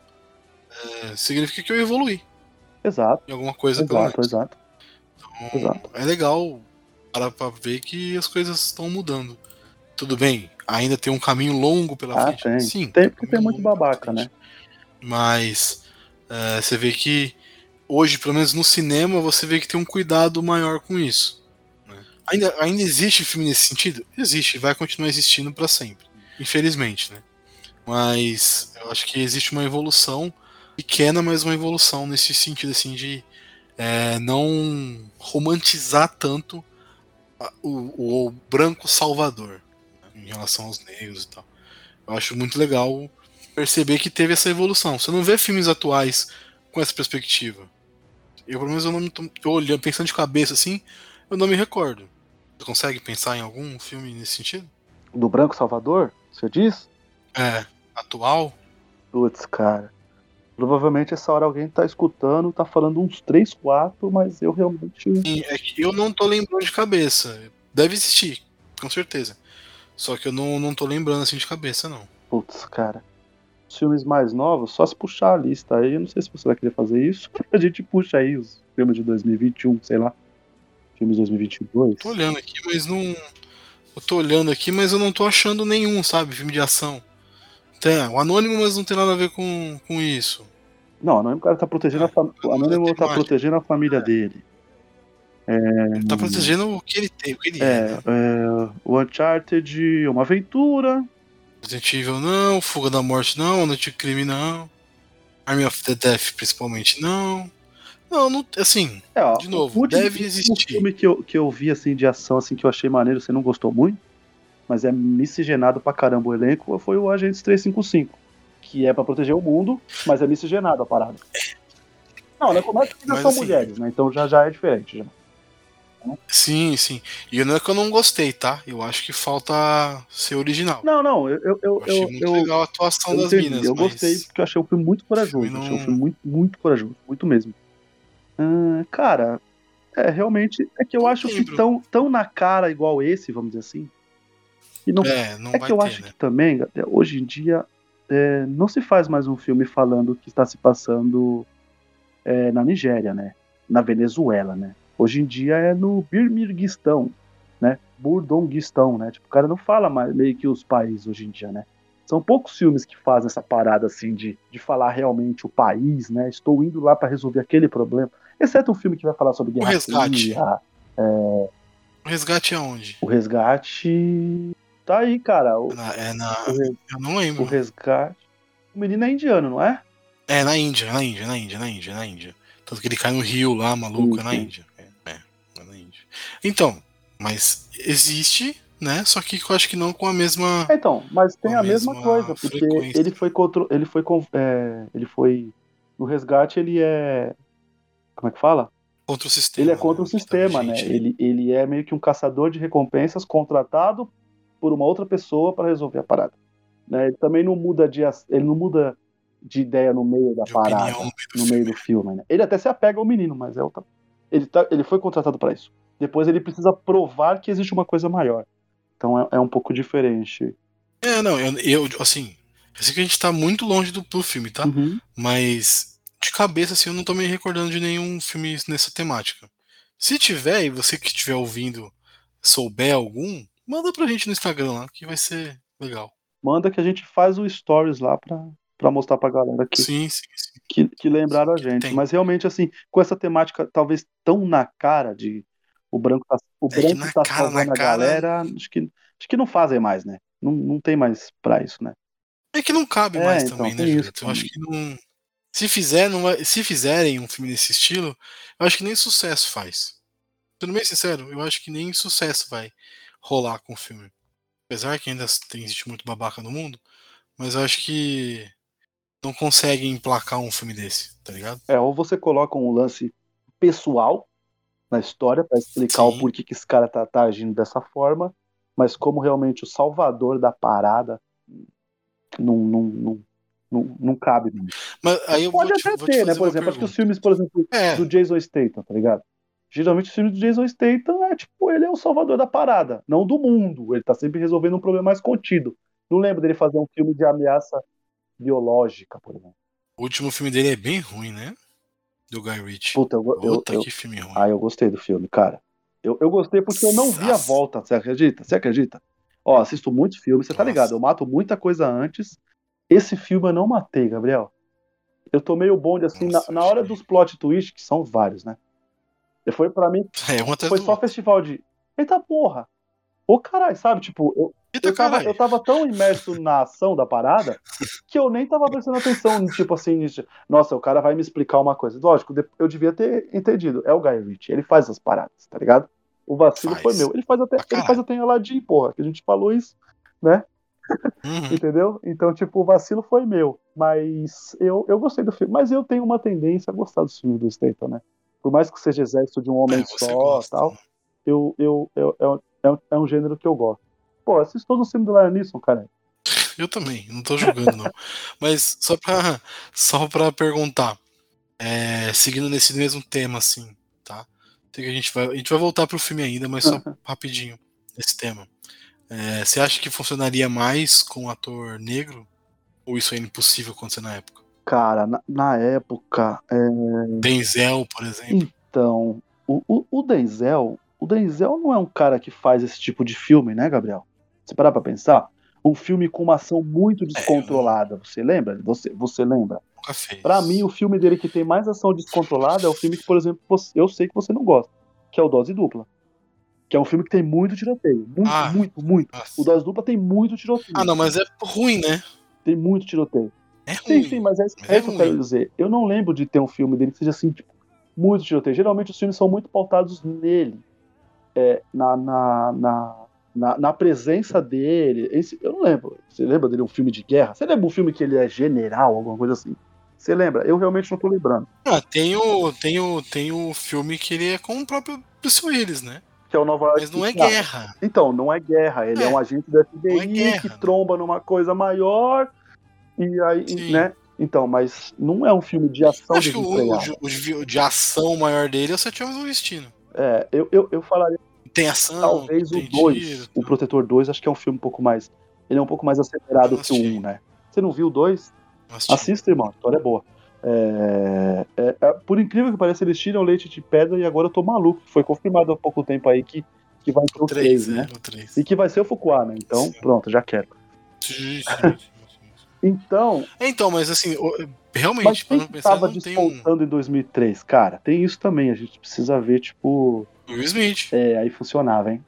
é, significa que eu evoluí Exato, em alguma coisa, pelo exato, menos. exato. Então, exato. é legal para pra ver que as coisas estão mudando. Tudo bem, ainda tem um caminho longo pela Ah, frente. tem. Sim, Tem, porque tem muito babaca, né? Mas é, você vê que hoje, pelo menos no cinema, você vê que tem um cuidado maior com isso. né? Ainda, ainda existe filme nesse sentido? Existe, vai continuar existindo para sempre. Infelizmente, né? Mas eu acho que existe uma evolução pequena, mas uma evolução nesse sentido assim de é, não romantizar tanto o, o branco salvador em relação aos negros e tal. Eu acho muito legal perceber que teve essa evolução. Você não vê filmes atuais com essa perspectiva. Eu, pelo menos, eu não me tô- olhando, pensando de cabeça assim, eu não me recordo. Você consegue pensar em algum filme nesse sentido? Do Branco Salvador, você diz? É, atual? Putz, cara. Provavelmente essa hora alguém tá escutando, tá falando uns 3, 4, mas eu realmente. Sim, É que eu não tô lembrando de cabeça. Deve existir, com certeza. Só que eu não, não tô lembrando assim de cabeça, não. Putz, cara. Os filmes mais novos, só se puxar a lista aí. Eu não sei se você vai querer fazer isso. [laughs] A gente puxa aí os filmes de 2021, sei lá. Filmes de 2022. Tô olhando aqui, mas não. Eu tô olhando aqui, mas eu não tô achando nenhum, sabe? Filme de ação. Tem, o Anônimo, mas não tem nada a ver com, com isso. Não, o Anônimo cara tá protegendo a família. O Anônimo tá protegendo a família dele. Ele tá protegendo o que ele tem, o que ele é. É, né? é, o Uncharted, uma aventura. Resident Evil não, Fuga da Morte não, Noite Crime não. Army of the Death, principalmente, não. Não, não assim, É, ó, de novo, o último- deve O existir. filme que eu, que eu vi, assim, de ação, assim, que eu achei maneiro, você não gostou muito, mas é miscigenado pra caramba o elenco, foi o Agentes 355, que é pra proteger o mundo, mas é miscigenado a parada. Não? Começa que já Mas, são assim, mulheres, né? Então já, já é diferente. Já. Sim, sim. E não é que eu não gostei, tá? Eu acho que falta ser original. Não, não, eu, eu, eu, Eu achei muito eu, legal a atuação das entendi, minas, eu mas... gostei porque eu achei o filme muito corajoso. filme Achei não- filme muito, muito corajoso, muito mesmo. Ah, cara, é realmente. É que eu Não acho que lembro. tão, tão na cara igual esse, vamos dizer assim. E não É, não É que eu ter, acho né? que também, hoje em dia, é, não se faz mais um filme falando que está se passando é, na Nigéria, né? Na Venezuela, né? Hoje em dia é no Birminghistão, né? Burdonguistão, né? Tipo, o cara não fala mais meio que os países hoje em dia, né? São poucos filmes que fazem essa parada assim de, de falar realmente o país, né? Estou indo lá para resolver aquele problema. Exceto um filme que vai falar sobre guerra Resgate. fria, O resgate é onde? o resgate. Tá aí, cara. O, É na, é o Eu não lembro. o resgate. O menino é indiano, não é? É na Índia, na Índia, na Índia, na Índia, na Índia. Tanto que ele cai no rio lá, maluco, Sim, é na. Índia. Então, mas existe, né? Só que eu acho que não com a mesma. Então, mas tem a a mesma mesma coisa, porque frequência. ele foi contra, ele foi é, ele foi no resgate ele é como é que fala? Contra o sistema. Ele é contra o né? Tá sistema, né? Ele, ele é meio que um caçador de recompensas contratado por uma outra pessoa para resolver a parada. Né? Ele também não muda de ele não muda de ideia no meio da De parada, opinião no meio do filme. Né? Ele até se apega ao menino, mas é outra. Ele, tá, ele foi contratado para isso. Depois ele precisa provar que existe uma coisa maior. Então é, é um pouco diferente. É, não, eu, eu, assim, eu sei que a gente tá muito longe do, do filme, tá? Uhum. Mas de cabeça, assim, eu não tô me recordando de nenhum filme nessa temática. Se tiver, e você que estiver ouvindo souber algum, manda pra gente no Instagram lá, que vai ser legal. Manda que a gente faz o stories lá pra, pra mostrar pra galera que, Sim, sim, sim. que, que lembraram a que gente. tem. Mas realmente, assim, com essa temática talvez tão na cara de o branco tá, o É branco na tá cara, salvando a cara- galera, acho que, acho que não fazem mais, né? Não, não tem mais pra isso, né? É que não cabe É, mais então, também, né, isso Eu acho que não. Se, fizer, não vai... Se fizerem um filme desse estilo, eu acho que nem sucesso faz. Sendo bem sincero, eu acho que nem sucesso vai rolar com o filme. Apesar que ainda tem, existe muito babaca no mundo, mas eu acho que não conseguem emplacar um filme desse, tá ligado? É, ou você coloca um lance pessoal na história pra explicar o Sim. porquê que esse cara tá, tá agindo dessa forma, mas como realmente o salvador da parada não, não, não, não, não cabe muito. Mas aí Pode até te ter, né? Por exemplo, acho que os filmes, por exemplo, É, do Jason Statham, tá ligado? Geralmente os filmes do Jason Statham é tipo, ele é o salvador da parada, não do mundo. Ele tá sempre resolvendo um problema mais contido. Não lembro dele fazer um filme de ameaça biológica, por exemplo. o último filme dele é bem ruim, né? Do Guy Ritchie. Puta, eu, eu, Puta eu, que filme ruim. ah, eu gostei do filme, cara. Eu, eu gostei porque eu não vi a volta, você acredita? Você acredita? Ó, assisto muitos filmes, você tá Nossa. ligado? Eu mato muita coisa antes. Esse filme eu não matei, Gabriel. Eu tomei o bonde assim, Nossa, na, na hora dos plot twists, que são vários, né? Foi pra mim, É, foi só festival de. Eita porra! Ô caralho, sabe? Tipo, eu, eu, tava, eu tava tão imerso na ação da parada que eu nem tava prestando atenção, tipo assim, nossa, o cara vai me explicar uma coisa. Lógico, eu devia ter entendido. É o Guy Ritchie, ele faz as paradas, tá ligado? O vacilo Faz. foi meu. Ele faz até, Pra ele faz até em Aladdin, porra, que a gente falou isso, né? Uhum. Entendeu? Então, tipo, o vacilo foi meu. Mas eu, eu gostei do filme. Mas eu tenho uma tendência a gostar dos filmes do Statham, né? Por mais que seja exército de um homem É, só gosta, tal, né? eu, eu, eu, é, um- é, um- gênero que eu gosto. Pô, assisto todos os filmes do Lion Neeson, cara. Eu também, não tô julgando, não. [laughs] Mas só pra, só pra perguntar, é, seguindo nesse mesmo tema, assim, tá? Que a gente vai, a gente vai voltar pro filme ainda, mas só rapidinho nesse tema. É, você acha que funcionaria mais com um ator negro? Ou isso é impossível acontecer na época? Cara, na, na época, é, Denzel, por exemplo. então, o, o, o Denzel, o Denzel não é um cara que faz esse tipo de filme, né, Gabriel? Você parar pra pensar? Um filme com uma ação muito descontrolada, você lembra? Você, você lembra? Pra mim, o filme dele que tem mais ação descontrolada é o filme que, por exemplo, você- eu sei que você não gosta, que é o Dose Dupla. Que é um filme que tem muito tiroteio. Muito, Ah. muito, muito. Nossa. O Dose Dupla tem muito tiroteio. Ah, não, mas é ruim, né? Tem muito tiroteio. É Sim, ruim. sim, mas é Mas é é isso que eu quero dizer. Eu não lembro de ter um filme dele que seja assim, tipo, muito tiroteio. Geralmente os filmes são muito pautados nele. É, na, na, na, na, na presença dele. Esse- eu não lembro. Você lembra dele um filme de guerra? Você lembra um filme que ele é general, alguma coisa assim? Você lembra? Eu realmente não tô lembrando. Ah, tem o, tem, o, tem o filme que ele é com o próprio Bruce Willis, né? Que é o Nova Mas não é guerra. Então, não é guerra. Ele é, É. um agente da FBI é que tromba numa coisa maior. E aí, Sim. né? Então, mas não é um filme de ação Acho que o, o, o de ação maior dele é o Sete Homens do Destino. É, eu, eu, eu falaria Tem ação, talvez tem o 2. tiro, O Protetor 2, acho que é um filme um pouco mais. Ele é um pouco mais acelerado que o assisti. 1, né? Você não viu o 2? assisti. Assista, irmão. A história é boa. É, é, é, por incrível que pareça, eles tiram leite de pedra e agora eu tô maluco. Foi confirmado há pouco tempo aí que, que vai ter O o 3, 3, né? né? O 3. E que vai ser o Fuqua, né? Então, Sim. pronto, já quero. Sim, [laughs] sim. Então, Então, mas assim, o- mas realmente, quem que pensar, tava um em 2003? Cara, tem isso também. A gente precisa ver, tipo. Will Smith. É, aí funcionava, hein?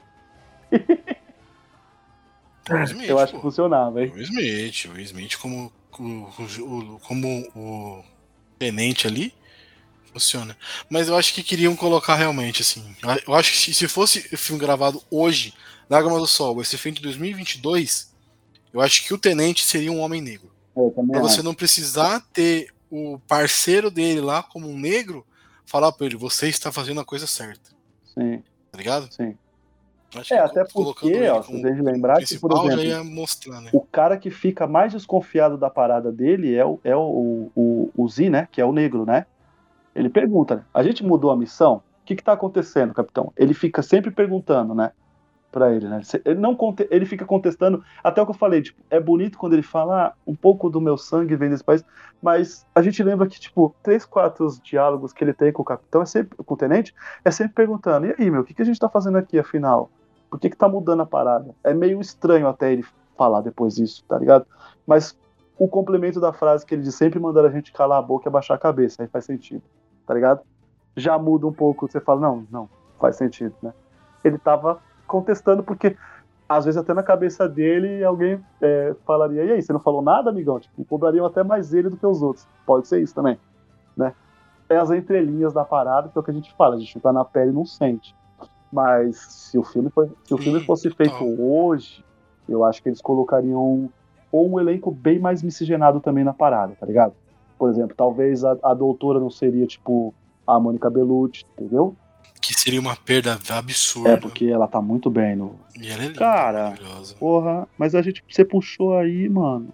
Will [laughs] Smith, Eu acho que funcionava, hein? Will Smith, Will Smith como, como, como o tenente ali, funciona. Mas eu acho que queriam colocar realmente, assim. Eu acho que se- se fosse o filme gravado hoje, Lágrima do Sol, esse feito em 2022, eu acho que o tenente seria um homem negro. É, Pra você não precisar ter o parceiro dele lá como um negro, falar pra ele, você está fazendo a coisa certa, Sim, tá ligado? sim. Acho É, que até porque, ele ó, você que lembrar que, por exemplo, já ia mostrar, né? o cara que fica mais desconfiado da parada dele é o, é o, o, o Z, né? Que é o negro, né? Ele pergunta, né? A gente mudou a missão? O que que tá acontecendo, capitão? Ele fica sempre perguntando, né? Pra ele, né? Ele, não, ele fica contestando, até o que eu falei, tipo, é bonito quando ele fala ah, um pouco do meu sangue vem desse país, mas a gente lembra que, tipo, três, quatro diálogos que ele tem com o capitão, é sempre, com o tenente, é sempre perguntando, e aí, meu, o que, que a gente tá fazendo aqui, afinal? Por que, que tá mudando a parada? É meio estranho até ele falar depois disso, tá ligado? Mas o complemento da frase que ele diz sempre mandar a gente calar a boca e abaixar a cabeça, aí faz sentido, tá ligado? Já muda um pouco, você fala, não, não, faz sentido, né? Ele tava contestando porque às vezes até na cabeça dele alguém é, falaria, e aí, você não falou nada, amigão? Tipo, cobrariam até mais ele do que os outros. Pode ser isso também, né? É as entrelinhas da parada, que é o que a gente fala, a gente tá na pele e não sente. Mas se o filme, foi, se o filme fosse feito hoje, eu acho que eles colocariam ou um elenco bem mais miscigenado também na parada, tá ligado? Por exemplo, talvez a, a doutora não seria tipo a Mônica Bellucci, entendeu? Que seria uma perda absurda. É, porque ela tá muito bem no. E ela é linda, Cara. Porra, mas a gente, você puxou aí, mano.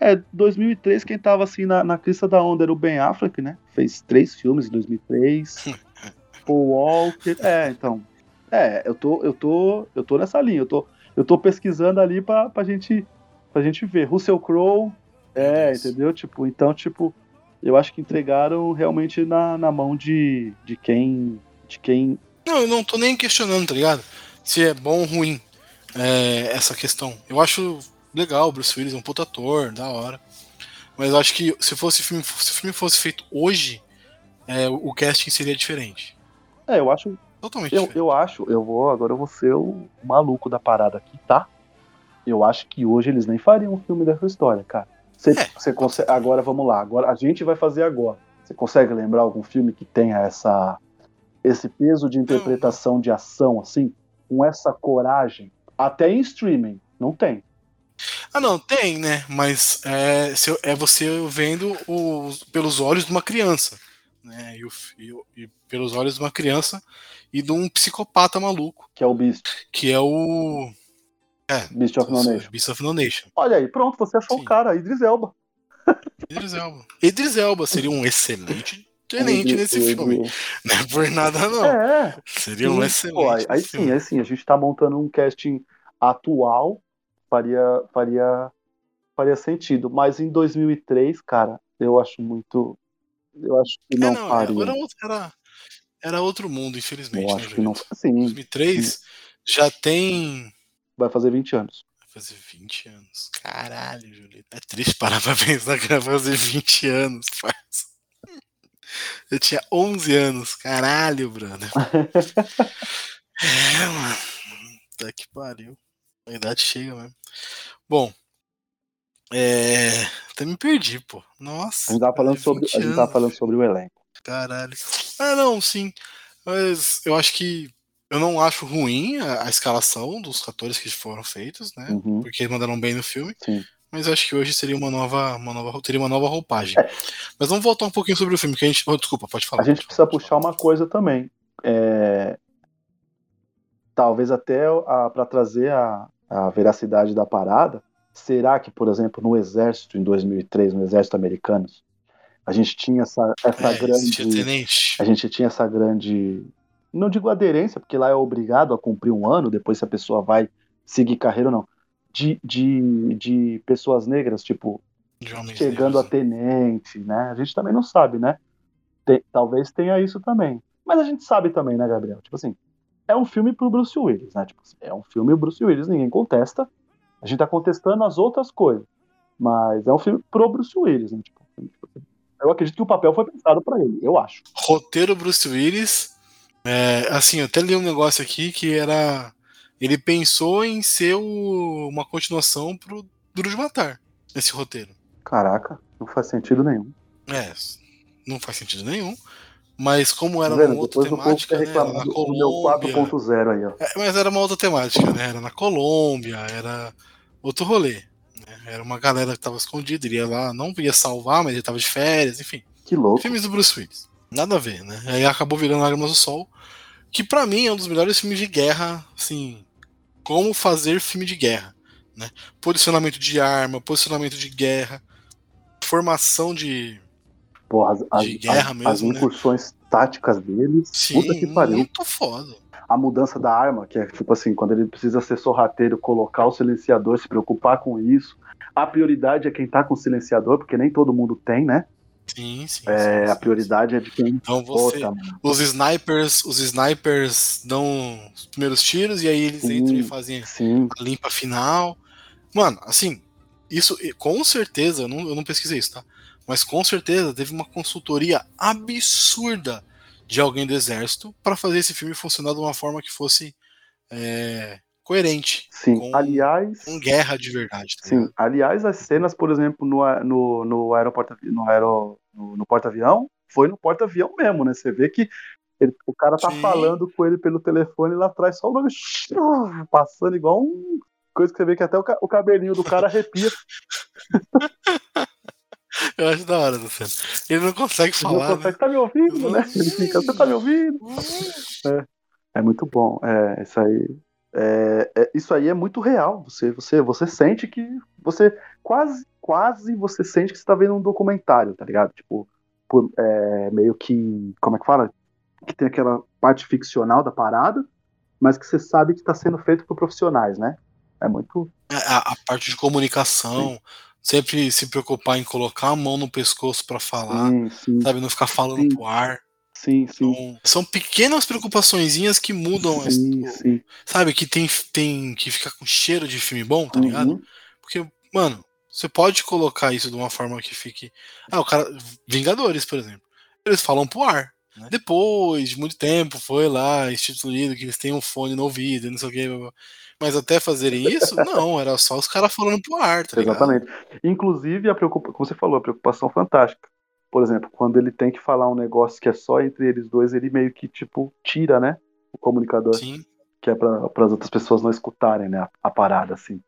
É, 2003, quem tava assim na, na crista da onda era o Ben Affleck, né? Fez três filmes em 2003. [laughs] Paul Walker. É, então. É, eu tô, eu tô, eu tô nessa linha. Eu tô, eu tô pesquisando ali pra, pra, gente, pra gente ver. Russell Crowe. É, entendeu? Tipo, então, tipo, eu acho que entregaram realmente na, na mão de, de quem. De quem. Não, eu não tô nem questionando, tá ligado? Se é bom ou ruim é, essa questão. Eu acho legal, o Bruce Willis é um puta ator, da hora. Mas eu acho que se fosse filme, se o filme fosse feito hoje, é, o o casting seria diferente. É, eu acho Totalmente Eu, diferente. eu acho, eu vou, agora eu vou ser o maluco da parada aqui, tá? Eu acho que hoje eles nem fariam um filme dessa história, cara. Você, É. você consegue, agora vamos lá, agora a gente vai fazer agora. Você consegue lembrar algum filme que tenha essa esse peso de interpretação de ação assim, com essa coragem, até em streaming, não tem. Ah, não, tem, né? Mas é, é você vendo os, pelos olhos de uma criança. Né? E, o e e pelos olhos de uma criança e de um psicopata maluco, Que é o Beast, que é o. É, Beast of No Nation. Beast of No Nation. Olha aí, pronto, você achou Sim. o cara, Idris Elba. [laughs] Idris Elba. Idris Elba seria um excelente tenente nesse filme. Não é por nada, não. É, Seria um Sim, excelente. pô, aí, aí sim, aí sim, a gente tá montando um casting atual, faria, faria, faria sentido. Mas em 2003, cara, eu acho muito. Eu acho que É, não, não, faria. era, outro, era, era outro mundo, infelizmente. eu né, acho que não. Julito? Sim, 2003 já tem. vai fazer 20 anos. Vai fazer 20 anos. Caralho, Julito. É triste parar pra pensar que vai fazer 20 anos, faz. [laughs] Eu tinha 11 anos. Caralho, brother. [laughs] É, mano. Tá que pariu. A idade chega mesmo. Bom. É. Até me perdi, pô. Nossa. A gente tava falando, de sobre, 20 a gente tava falando sobre o elenco. Caralho. Ah, não, sim. Mas eu acho que. Eu não acho ruim a, a escalação dos atores que foram feitos, né? Uhum, Porque eles mandaram bem no filme. sim. Mas acho que hoje seria uma nova, uma nova, teria uma nova roupagem. É. Mas vamos voltar um pouquinho sobre o filme, que a gente. oh, desculpa, pode falar. A gente precisa puxar uma coisa também. É, Talvez até para trazer a, a veracidade da parada. Será que, por exemplo, no Exército, em 2003, no Exército americano, a gente tinha essa, essa. É, grande. A gente tinha essa grande. Não digo aderência, porque lá é obrigado a cumprir um ano, depois se a pessoa vai seguir carreira ou não. De, de, de pessoas negras, tipo, chegando a negros, tenente, né? A gente também não sabe, né? Tem- talvez tenha isso também. Mas a gente sabe também, né, Gabriel? Tipo assim, é um filme pro Bruce Willis, né? Tipo assim, é um filme Bruce Willis, ninguém contesta. A gente tá contestando as outras coisas. Mas é um filme pro Bruce Willis, né? Tipo, tipo, eu acredito que o papel foi pensado pra ele, eu acho. Roteiro Bruce Willis. É, assim, eu até li um negócio aqui que era. Ele pensou em ser o- uma continuação pro Duro de Matar, esse roteiro. Caraca, não faz sentido nenhum. É, não faz sentido nenhum. Mas como era Tá uma outra Depois temática, né? Era na Colômbia. 4.0 aí, ó. É, mas era uma outra temática, né? Era na Colômbia, era outro rolê. né? Era uma galera que tava escondida, iria lá, não ia salvar, mas ele tava de férias, enfim. Que louco. Filmes do Bruce Willis. Nada a ver, né? Aí acabou virando Lágrimas do Sol, que pra mim é um dos melhores filmes de guerra, assim, como fazer filme de guerra, né? Posicionamento de arma, posicionamento de guerra, formação de Porra, as, as, de guerra as- mesmo, as né? incursões táticas deles. sim, puta que pariu. muito foda. a mudança da arma, que é tipo assim, quando ele precisa ser sorrateiro, colocar o silenciador, se preocupar com isso. A prioridade é quem tá com o silenciador, porque nem todo mundo tem, né? Sim, sim. É, sim, a sim, prioridade é de quem. sim. Então você, mano. os snipers, os snipers dão os primeiros tiros e aí eles Sim. entram e fazem Sim, a limpa final. Mano, assim, isso com certeza, eu não, eu não pesquisei isso, tá? Mas com certeza teve uma consultoria absurda de alguém do exército para fazer esse filme funcionar de uma forma que fosse é, coerente sim. Com- aliás, com guerra de verdade. Tá sim. ligado? Aliás, as cenas, por exemplo, no, no, no aeroporto, no, aero, no, no porta-avião, foi no porta-avião mesmo, né? Você vê que ele- o cara tá Sim. falando com ele pelo telefone lá atrás, só o nome [laughs] passando igual um. Coisa que você vê que até o, o cabelinho do cara arrepia. [laughs] Eu acho da hora, Luciano. Ele não consegue Ele não falar, consegue, tá me ouvindo, né? Ele fica, você tá me ouvindo? né? É muito bom. É, isso aí. É, é- isso aí é muito real. Você, você, você sente que você quase, quase você sente que você tá vendo um documentário, tá ligado? Tipo, por- é, meio que, como é que fala? Que tem aquela parte ficcional da parada, mas que você sabe que tá sendo feito por profissionais, né? É muito. A, a parte de comunicação, sempre se preocupar em colocar a mão no pescoço para falar, Sim, sim, sabe? Não ficar falando Sim. pro ar. Sim, sim. Então, são pequenas preocupaçõezinhas que mudam, a Sim, sim. sabe? Que tem, tem que ficar com cheiro de filme bom, tá ligado? Uhum. Porque, mano, você pode colocar isso de uma forma que fique. Ah, o cara. Vingadores, por exemplo. Eles falam pro ar. né? Depois de muito tempo, foi lá instituído que eles têm um fone no ouvido, e não sei o que. blá, blá. Mas até fazerem isso, [laughs] não, era só os caras falando pro ar, tá ligado? Exatamente. Inclusive, a preocupação, como você falou, a preocupação fantástica. Por exemplo, quando ele tem que falar um negócio que é só entre eles dois, ele meio que, tipo, tira, né? O comunicador, Sim. que é para as outras pessoas não escutarem, né? A, a parada, assim.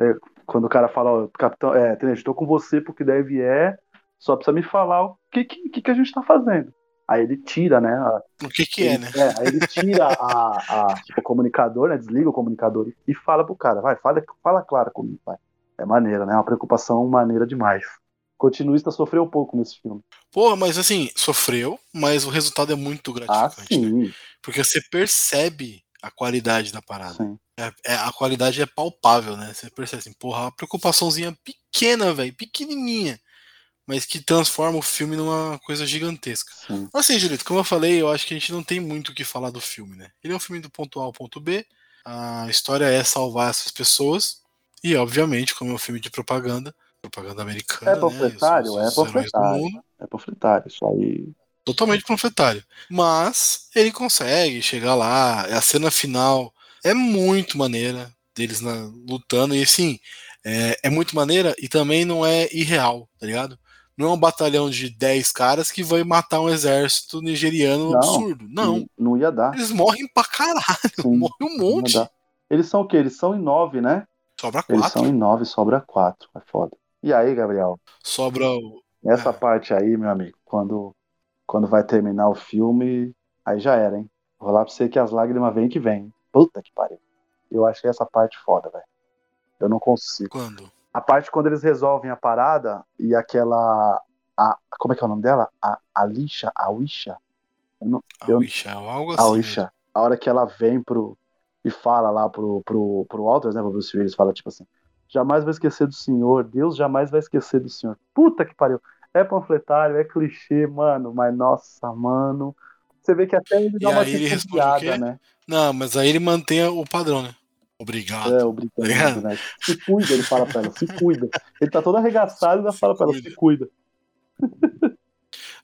É, quando o cara fala, ó, capitão, é, tenente, tô com você porque deve é, só precisa me falar o que, que, que a gente tá fazendo. Aí ele tira, né? a- O que que é, ele- né? É, aí ele tira a, a- tipo, o comunicador, né? Desliga o comunicador e fala pro cara, vai, fala, fala claro comigo, vai. É maneira, né? É uma preocupação maneira demais. Continuista sofreu um pouco nesse filme. Porra, mas assim, sofreu, mas o resultado é muito Ah, gratificante. né? sim, Porque você percebe a qualidade da parada. É, é- a qualidade é palpável, né? Você percebe assim, porra, uma preocupaçãozinha pequena, velho, pequenininha, mas que transforma o filme numa coisa gigantesca. sim. Assim, Julito, como eu falei, eu acho que a gente não tem muito o que falar do filme, né? Ele é um filme do ponto A ao ponto B, a história é salvar essas pessoas, e obviamente, como é um filme de propaganda, propaganda americana, É né? panfletário, Os- é panfletário. É panfletário, isso aí. totalmente panfletário. Mas ele consegue chegar lá. A cena final é muito maneira deles na- lutando. E assim, é, é muito maneira e também não é irreal, tá ligado? Não é um batalhão de 10 caras que vai matar um exército nigeriano Não, absurdo. Não. Não ia dar. Eles morrem pra caralho. Sim, [laughs] Morre um monte. Eles são o quê? Eles são em nove, né? Sobra Eles quatro. são em nove, sobra quatro. É foda. E aí, Gabriel? Sobra o. Essa É. parte aí, meu amigo, quando, quando vai terminar o filme, aí já era, hein? Vou lá pra você que as lágrimas vêm que vêm. Puta que pariu. Eu achei essa parte foda, velho. Eu não consigo. Quando? A parte quando eles resolvem a parada e aquela. A, como é que é o nome dela? A Alisha? A Wisha? A Eu- Wisha, algo assim. A mesmo. Wisha. A hora que ela vem pro. E fala lá pro, pro, pro Walters, né? Pro Bruce Willis, fala tipo assim: jamais vai esquecer do senhor, Deus jamais vai esquecer do senhor. Puta que pariu. É panfletário, é clichê, mano, mas nossa, mano. Você vê que até ele dá E uma aí ele responde né? Não, mas aí ele mantém o padrão, né? Obrigado. É, o britânico, ligado? né? Se cuida, ele fala pra ela, se cuida. Ele tá todo arregaçado e ainda fala pra ela, se cuida.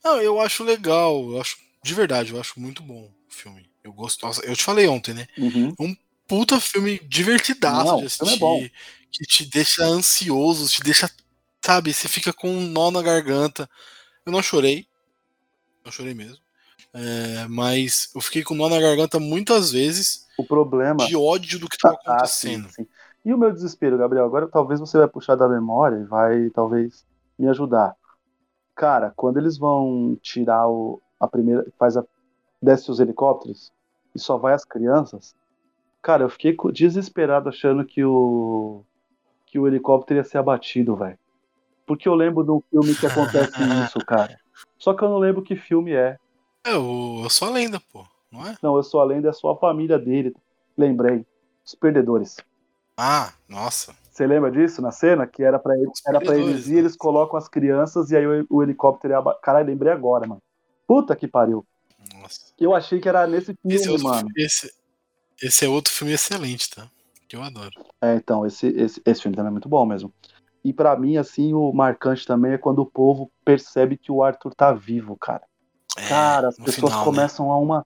Não, eu acho legal. Eu acho, de verdade, eu acho muito bom o filme. Eu gosto. nossa, Eu te falei ontem, né? Uhum. Puta filme divertidaço Não, de assistir. é bom. Que te deixa ansioso, te deixa. Sabe, você fica com um nó na garganta. Eu não chorei. Não chorei mesmo. É, mas eu fiquei com nó na garganta muitas vezes O problema. de ódio do que tava Ah, sim, acontecendo. sim. E o meu desespero, Gabriel? Agora talvez você vai puxar da memória e vai talvez me ajudar. Cara, quando eles vão tirar o, a primeira. Faz a. Desce os helicópteros e só vai as crianças. Cara, eu fiquei desesperado achando que o. que o helicóptero ia ser abatido, velho. Porque eu lembro de um filme que acontece [laughs] isso, cara. Só que eu não lembro que filme é. É, o, eu sou a lenda, pô. Não é? Não, eu sou a lenda, é só a família dele. Lembrei. Os perdedores. Ah, nossa. Você lembra disso na cena? Que era pra, ele, era pra eles ir, né? eles colocam as crianças e aí o, o helicóptero ia aba... Caralho, lembrei agora, mano. Puta que pariu. Nossa. Eu achei que era nesse filme, Esse é, outro, mano. esse, esse é outro filme excelente, tá? Que eu adoro. É, então, esse, esse, esse filme também é muito bom mesmo. E pra mim, assim, o marcante também é quando o povo percebe que o Arthur tá vivo, cara. É, Cara, as pessoas final, né? começam a uma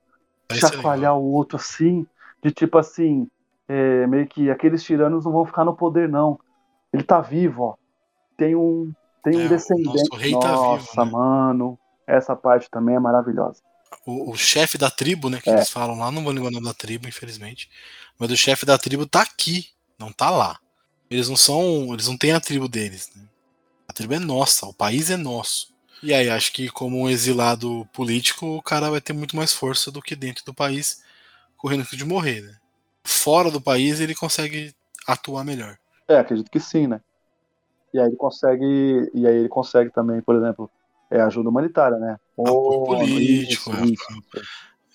chacoalhar o outro assim, de tipo assim, é, meio que aqueles tiranos não vão ficar no poder, não. Ele tá vivo, ó. Tem um, tem um É, o descendente. nosso rei tá Nossa, vivo, né? mano. Essa parte também é maravilhosa. O, o chefe da tribo, né? Que É. eles falam lá, não vou lembrar o nome da tribo, infelizmente. Mas o chefe da tribo tá aqui, não tá lá. Eles não são. Eles não têm a tribo deles. Né? A tribo é nossa, o país é nosso. E aí, acho que como um exilado político, o cara vai ter muito mais força do que dentro do país, correndo risco de morrer, né? Fora do país, ele consegue atuar melhor. É, acredito que sim, né? E aí ele consegue. E aí ele consegue também, por exemplo, é ajuda humanitária, né? Apoio político, isso, isso.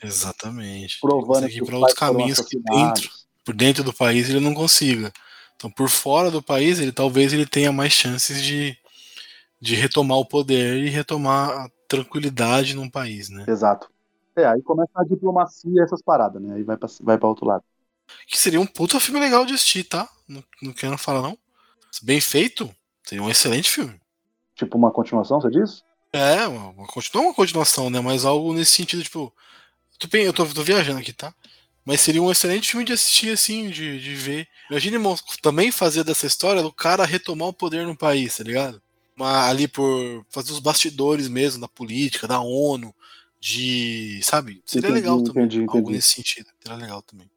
Exatamente. Provando que para outros caminhos que dentro, por dentro do país ele não consiga. Então, por fora do país, ele talvez ele tenha mais chances de, de retomar o poder e retomar a tranquilidade num país, né? Exato. É, aí começa a diplomacia essas paradas, né? Aí vai pra, vai pra outro lado. Que seria um puta filme legal de assistir, tá? Não, não quero falar não. Bem feito, seria um excelente filme. Tipo uma continuação, você diz? É, uma, uma, continu- não uma continuação, né? Mas algo nesse sentido, tipo. tô bem- Eu tô, tô viajando aqui, tá? Mas seria um excelente filme de assistir, assim, de, de ver. Imagine também fazer dessa história do cara retomar o poder no país, tá ligado? Uma, ali por fazer os bastidores mesmo da política, da ONU, de. Sabe? Seria Entendi, legal também. entendi, Algo entendi. nesse sentido. Seria legal também.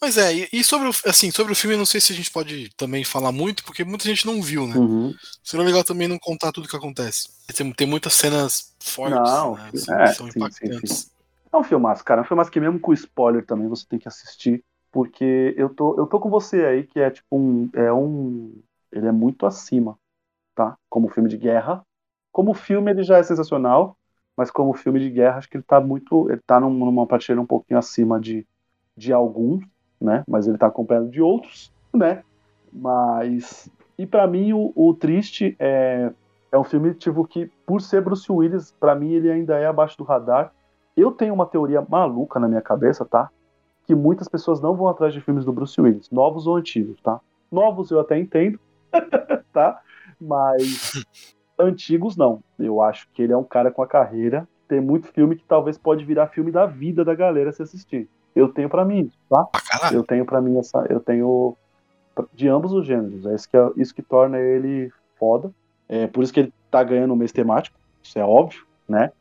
Mas é, e, e sobre o, assim, sobre o filme, não sei se a gente pode também falar muito, porque muita gente não viu, né? Uhum. Seria legal também não contar tudo que acontece. Tem, tem muitas cenas fortes, Não, né? assim, é, que são sim, sim, impactantes. É um filmaço, cara. É um filmaço que mesmo com spoiler também você tem que assistir. Porque eu tô, eu tô com você aí, que é tipo um. É um. Ele é muito acima, tá? Como filme de guerra. Como filme ele já é sensacional, mas como filme de guerra, acho que ele tá muito. Ele tá num- numa prateleira um pouquinho acima de, de alguns, né? Mas ele tá acompanhado de outros, né? Mas. E pra mim, o, o Triste é, é um filme, tipo, que, por ser Bruce Willis, pra mim ele ainda é abaixo do radar. Eu tenho uma teoria maluca na minha cabeça, tá? Que muitas pessoas não vão atrás de filmes do Bruce Willis, novos ou antigos, tá? Novos eu até entendo, [laughs] tá? Mas antigos não. Eu acho que ele é um cara com a carreira. Tem muito filme que talvez pode virar filme da vida da galera se assistir. Eu tenho pra mim isso, tá? Caralho. Eu tenho pra mim essa. Eu tenho. de ambos os gêneros. É isso que, é, isso que torna ele foda. É por isso que ele tá ganhando um mês temático, isso é óbvio, né?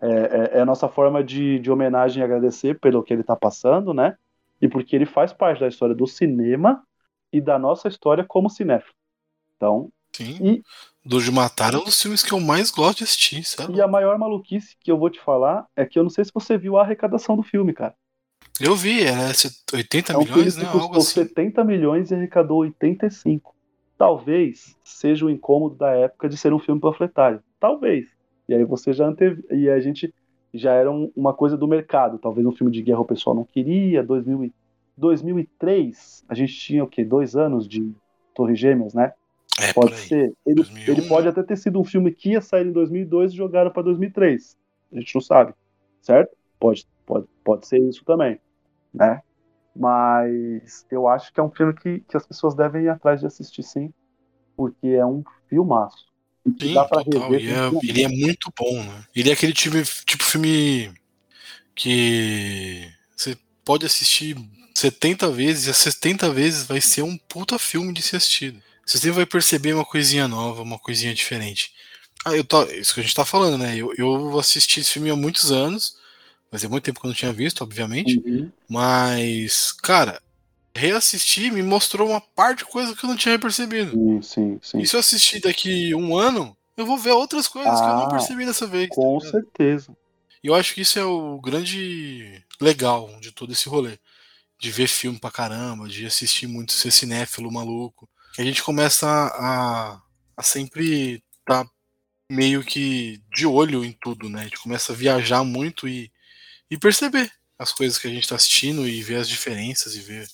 É, é, é, a nossa forma de, de homenagem e agradecer pelo que ele tá passando, né? E porque ele faz parte da história do cinema e da nossa história como cinéfilo. Então. Sim. E, do de Matar é um dos filmes que eu mais gosto de assistir, sabe? E a maior maluquice que eu vou te falar é que eu não sei se você viu a arrecadação do filme, cara. Eu vi, era 80 é um milhões, né? Que custou Algo assim. 70 milhões e arrecadou 85. Talvez seja o incômodo da época de ser um filme panfletário. Talvez. E aí você já anteve... E a gente já era um, uma coisa do mercado. Talvez um filme de guerra o pessoal não queria. 2000 2003, a gente tinha o quê? Dois anos de Torre Gêmeas, né? É, pode ser. Ele, ele pode até ter sido um filme que ia sair em 2002 e jogaram para 2003. A gente não sabe, certo? Pode, pode, pode ser isso também né? Mas eu acho que é um filme que, que as pessoas devem ir atrás de assistir sim, porque é um filmaço. Sim, dá pra total. Rever, é, ele é muito bom, né? Ele é aquele tipo, tipo filme que você pode assistir 70 vezes e as 70 vezes vai ser um puta filme de ser assistido. Você sempre vai perceber uma coisinha nova, uma coisinha diferente. Ah, eu tô, isso que a gente tá falando, né? Eu, eu assisti esse filme há muitos anos Fazia muito tempo que eu não tinha visto, obviamente. Uhum. Mas, cara, reassistir me mostrou uma parte de coisa que eu não tinha percebido. Sim, sim, sim. E se eu assistir daqui um ano, eu vou ver outras coisas ah, que eu não ah, percebi dessa vez. Com tá certeza. E eu acho que isso é o grande legal de todo esse rolê. De ver filme pra caramba, de assistir muito, ser cinéfilo maluco. Que a gente começa a, a sempre estar tá meio que de olho em tudo, né? A gente começa a viajar muito e e perceber as coisas que a gente está assistindo e ver as diferenças e ver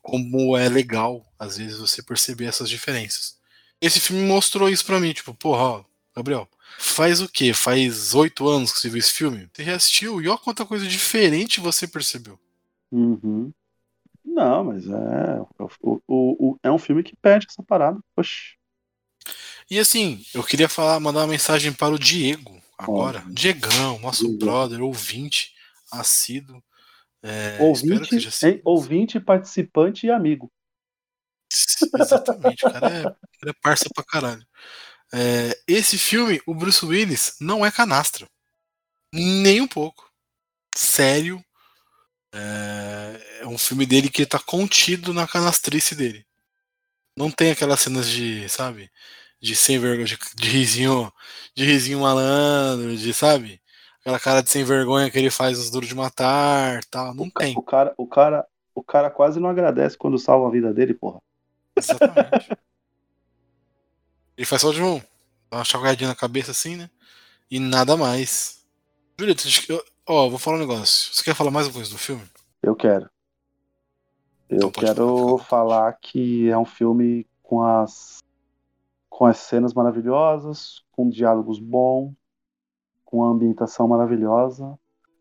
como é legal, às vezes, você perceber essas diferenças. Esse filme mostrou isso para mim, tipo, porra, ó, Gabriel, faz o quê? Faz oito anos que você viu esse filme? Você reassistiu e olha quanta coisa diferente você percebeu. Uhum. Não, mas é. O, o, o, é um filme que perde essa parada. Oxi. E assim, eu queria falar, mandar uma mensagem para o Diego agora. Oh. Diegão, nosso Diego. brother, ouvinte assíduo. É, ouvinte, hein, ouvinte, participante e amigo. Exatamente, o cara é, cara é parça pra caralho. É, esse filme, o Bruce Willis, não é canastra. Nem um pouco. Sério. É, é um filme dele que tá contido na canastrice dele. Não tem aquelas cenas de, sabe? De sem vergonha, de, de risinho, de risinho malandro, de, sabe? Aquela cara de sem vergonha que ele faz os duros de matar, tal, não o tem. O cara, o cara, o cara quase não agradece quando salva a vida dele, porra. Exatamente. [laughs] ele faz só de um, dá uma chacoalhadinha na cabeça assim, né? E nada mais. Julito, ó, vou falar um negócio. Você quer falar mais alguma coisa do filme? Eu quero. Eu então quero falar, falar que é um filme com as com as cenas maravilhosas, com diálogos bons, com uma ambientação maravilhosa,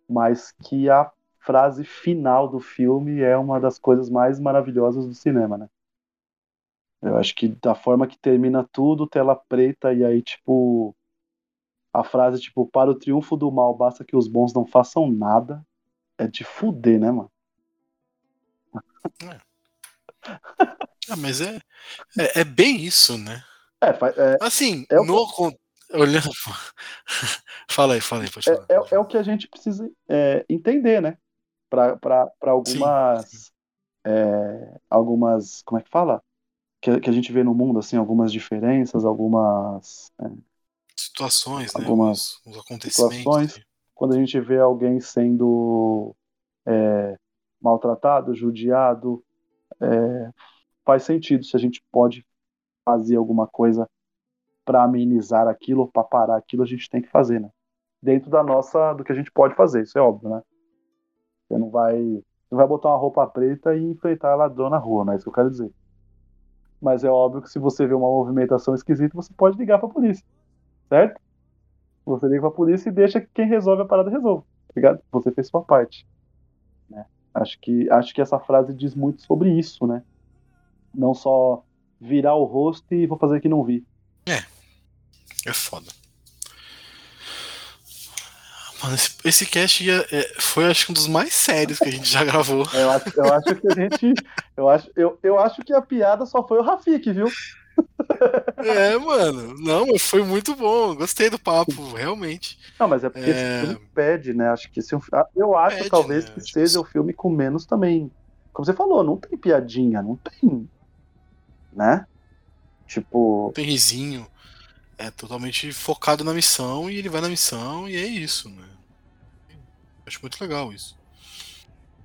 mas que a frase final do filme é uma das coisas mais maravilhosas do cinema, né? Eu acho que da forma que termina tudo, tela preta, e aí, tipo, a frase, tipo, para o triunfo do mal, basta que os bons não façam nada, é de fuder, né, mano? É. ah, mas é, é, é, bem isso, né? É, é assim, é no, Olhando. fala aí, fala aí, pode falar. É, é, é o que a gente precisa é, entender, né? Para algumas. Sim, sim. É, algumas. Como é que fala? Que, que, a gente vê no mundo, assim, algumas diferenças, algumas. É, situações, né? algumas né? Os, acontecimentos. Situações, quando a gente vê alguém sendo é, maltratado, judiado, faz sentido se a gente pode fazer alguma coisa para amenizar aquilo, para parar aquilo, a gente tem que fazer, né? Dentro da nossa, do que a gente pode fazer, isso é óbvio, né? Você não vai, não vai botar uma roupa preta e enfrentar ladrão na rua, não é isso que eu quero dizer. Mas é óbvio que se você vê uma movimentação esquisita, você pode ligar para a polícia, certo? Você liga para a polícia e deixa que quem resolve a parada resolva, tá ligado? Você fez sua parte. Né? Acho que acho que essa frase diz muito sobre isso, né? Não só virar o rosto e vou fazer que não vi. É. É foda. Mano, esse, esse cast ia, é, foi acho que um dos mais sérios que a gente já [laughs] gravou. Eu acho, eu acho que a gente. Eu acho, eu, eu acho que a piada só foi o Rafik, viu? É, mano. Não, mas foi muito bom. Gostei do papo, realmente. Não, mas é porque É. esse filme pede, né? Acho que esse é ah, eu acho Pede, talvez né? que seja o filme com menos também. Como você falou, não tem piadinha, não tem, né? Tipo, Tem risinho. É totalmente focado na missão e ele vai na missão e é isso, né? Acho muito legal isso.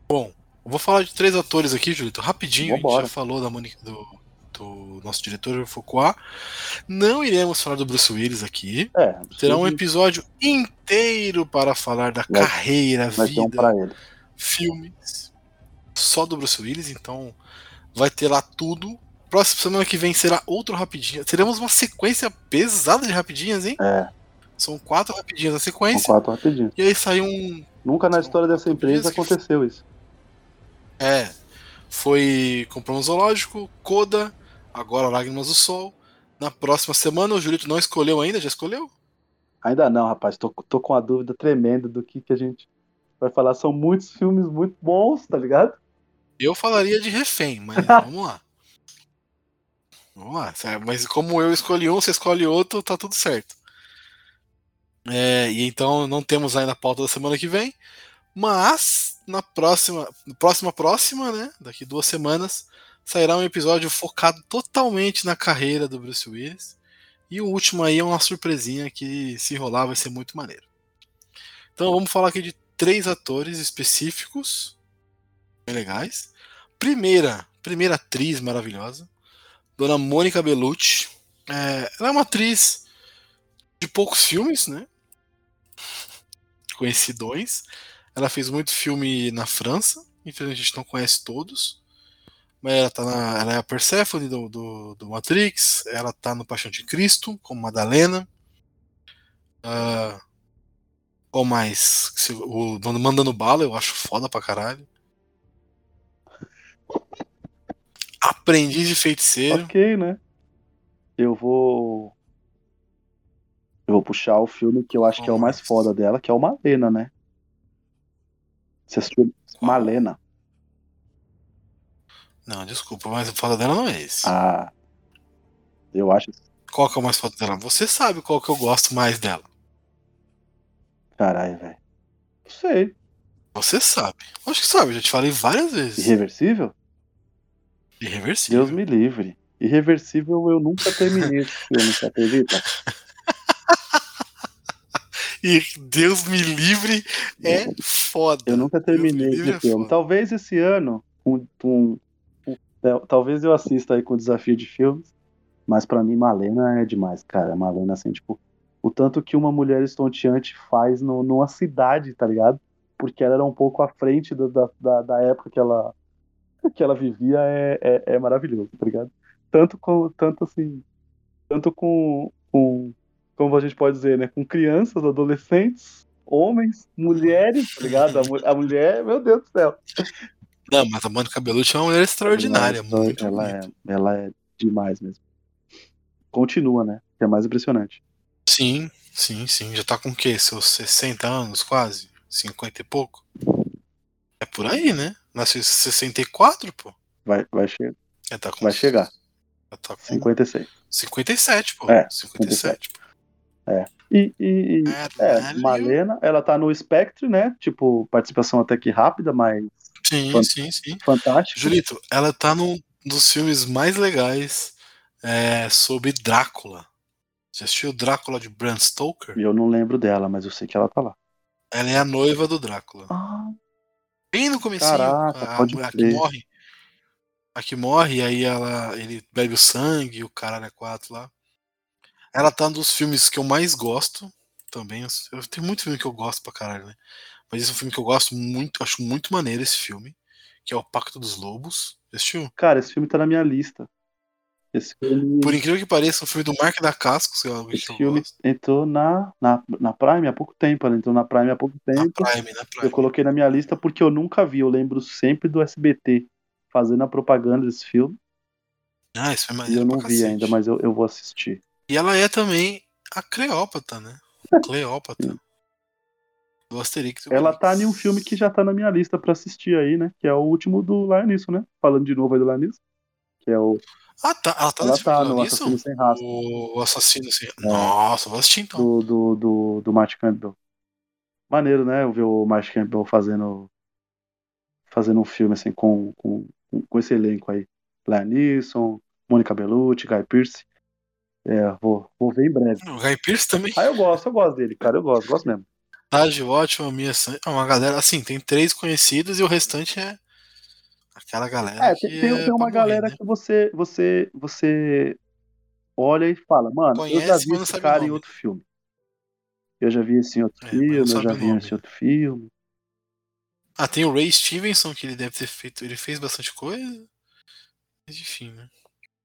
Bom, vou falar de três atores aqui, Julito, rapidinho. A Vambora. gente já falou da Monique, do, do nosso diretor Foucault. Não iremos falar do Bruce Willis aqui. é, Terá um episódio inteiro para falar da Vai- carreira, vai vida, filmes só do Bruce Willis, então vai ter lá tudo. Próxima semana que vem será outro rapidinho. Teremos uma sequência pesada de rapidinhas, hein? É, São quatro rapidinhas na são sequência. quatro rapidinho. E aí sai um. Nunca na São história dessa empresa rapidinhas aconteceu isso. É. Foi Compramos Zoológico, Coda, agora Lágrimas do Sol. Na próxima semana o Julito não escolheu ainda, já escolheu? Ainda não, rapaz. Tô, tô com uma dúvida tremenda do que, que a gente vai falar. São muitos filmes muito bons, tá ligado? Eu falaria de refém, mas [laughs] vamos lá. Vamos lá. sabe? Mas como eu escolhi um, você escolhe outro, tá tudo certo. É, e então não temos ainda a pauta da semana que vem. Mas na próxima, próxima, próxima, né? Daqui duas semanas, sairá um episódio focado totalmente na carreira do Bruce Willis. E o último aí é uma surpresinha que, se rolar, vai ser muito maneiro. Então vamos falar aqui de três atores específicos, bem legais. Primeira, primeira atriz maravilhosa, Dona Mônica Bellucci. É, ela é uma atriz de poucos filmes, né? Conhecidões. Ela fez muito filme na França. Infelizmente a gente não conhece todos. Mas ela, tá na, ela é a Persephone do, do, do Matrix. Ela tá no Paixão de Cristo, como Madalena. Ah, qual mais? O Mandando Bala, eu acho foda pra caralho. Aprendiz de Feiticeiro. Ok, né? Eu vou. Eu vou puxar o filme que eu acho que é o mais foda dela, que é o Malena, né? Você assistiu Malena? Não, desculpa, mas o foda dela não é esse. Ah. Eu acho. Qual que é o mais foda dela? Você sabe qual que eu gosto mais dela. Caralho, velho. Não sei. Você sabe. Acho que sabe, eu já te falei várias vezes. Irreversível? Irreversível. Deus me livre. Irreversível eu nunca terminei esse filme, você acredita? [laughs] E Deus me livre é foda. Eu nunca terminei esse é filme. foda. Talvez esse ano, com- com- é, talvez eu assista aí com o desafio de filmes, mas pra mim Malena é demais, cara. Malena, assim, tipo, o tanto que uma mulher estonteante faz no, numa cidade, tá ligado? Porque ela era um pouco à frente da, da, da época que ela, [laughs] que ela vivia, é, é, é maravilhoso, tá ligado? Tanto com, tanto assim, tanto com, com, como a gente pode dizer, né? Com crianças, adolescentes, homens, mulheres, tá ligado? A, a mulher, meu Deus do céu. Não, mas a Mônica Bellucci é uma mulher extraordinária. Ela, muito ela bonita. é, ela é demais mesmo. Continua, né? Que é mais impressionante. Sim, sim, sim. Já tá com o quê? Seus 60 anos, quase? 50 e pouco? É por aí, né? Nasceu em 64, pô. Vai, vai, che Já tá com vai chegar. Já tá com 56. 57, pô. É, 57. pô. E, e, e é, Caralho. Malena, ela tá no Spectre, né? Tipo, participação até que rápida, mas Sim, Fan- sim, sim. fantástica. Julito, ela tá num dos filmes mais legais é, sobre Drácula. Você assistiu Drácula de Bram Stoker? Eu não lembro dela, mas eu sei que ela tá lá. Ela é a noiva do Drácula. Ah, Bem no comecinho, Caraca, a, pode a que crer. morre. A que morre, e aí ela, ele bebe o sangue, o caralho é quatro lá. Ela tá num dos filmes que eu mais gosto também. Eu tenho muito filme que eu gosto pra caralho, né? Mas esse é um filme que eu gosto muito, acho muito maneiro esse filme, que é o Pacto dos Lobos. Assistiu? cara, esse filme tá na minha lista. Esse filme, Por incrível que pareça, é um filme do Mark da Cascos, é algo esse que eu filme gosto. entrou na, na, na Prime há pouco tempo. Ela entrou na Prime há pouco Na tempo. Prime, na Eu Prime. coloquei na minha lista porque eu nunca vi. Eu lembro sempre do SBT fazendo a propaganda desse filme. Ah, isso é E maneiro eu não vi ainda, mas eu, eu vou assistir. E ela é também a Cleópatra, né? [laughs] Cleópatra. do Asterix. Ela tá em um filme que já tá na minha lista pra assistir aí, né? Que é o último do Lion né? Falando de novo aí do Lion Que é o. Ah, tá. Ela tá Ela tá no? Assassino Sem Rastro. O Assassino Sem Nossa, vou assistir então. do, do, do, do Mark Campbell. Maneiro, né? Eu ver o Mark Campbell fazendo fazendo um filme assim com, com, com esse elenco aí. Liam Neeson, Mônica Bellucci, Guy Pearce. É, vou, vou ver em breve. O Guy Pearce também. Ah, eu gosto, eu gosto dele, cara. Eu gosto, gosto mesmo. Tágio ótimo, minha é uma galera assim, tem três conhecidos e o restante é aquela galera É, tem, tem, é tem pra uma morrer, galera né? que você, você, você olha e fala, mano, eu Conhece, já vi esse cara em outro filme. Eu já vi esse em outro É, filme, eu já vi esse outro filme. Ah, tem o Ray Stevenson, que ele deve ter feito. Ele fez bastante coisa. Mas enfim, né?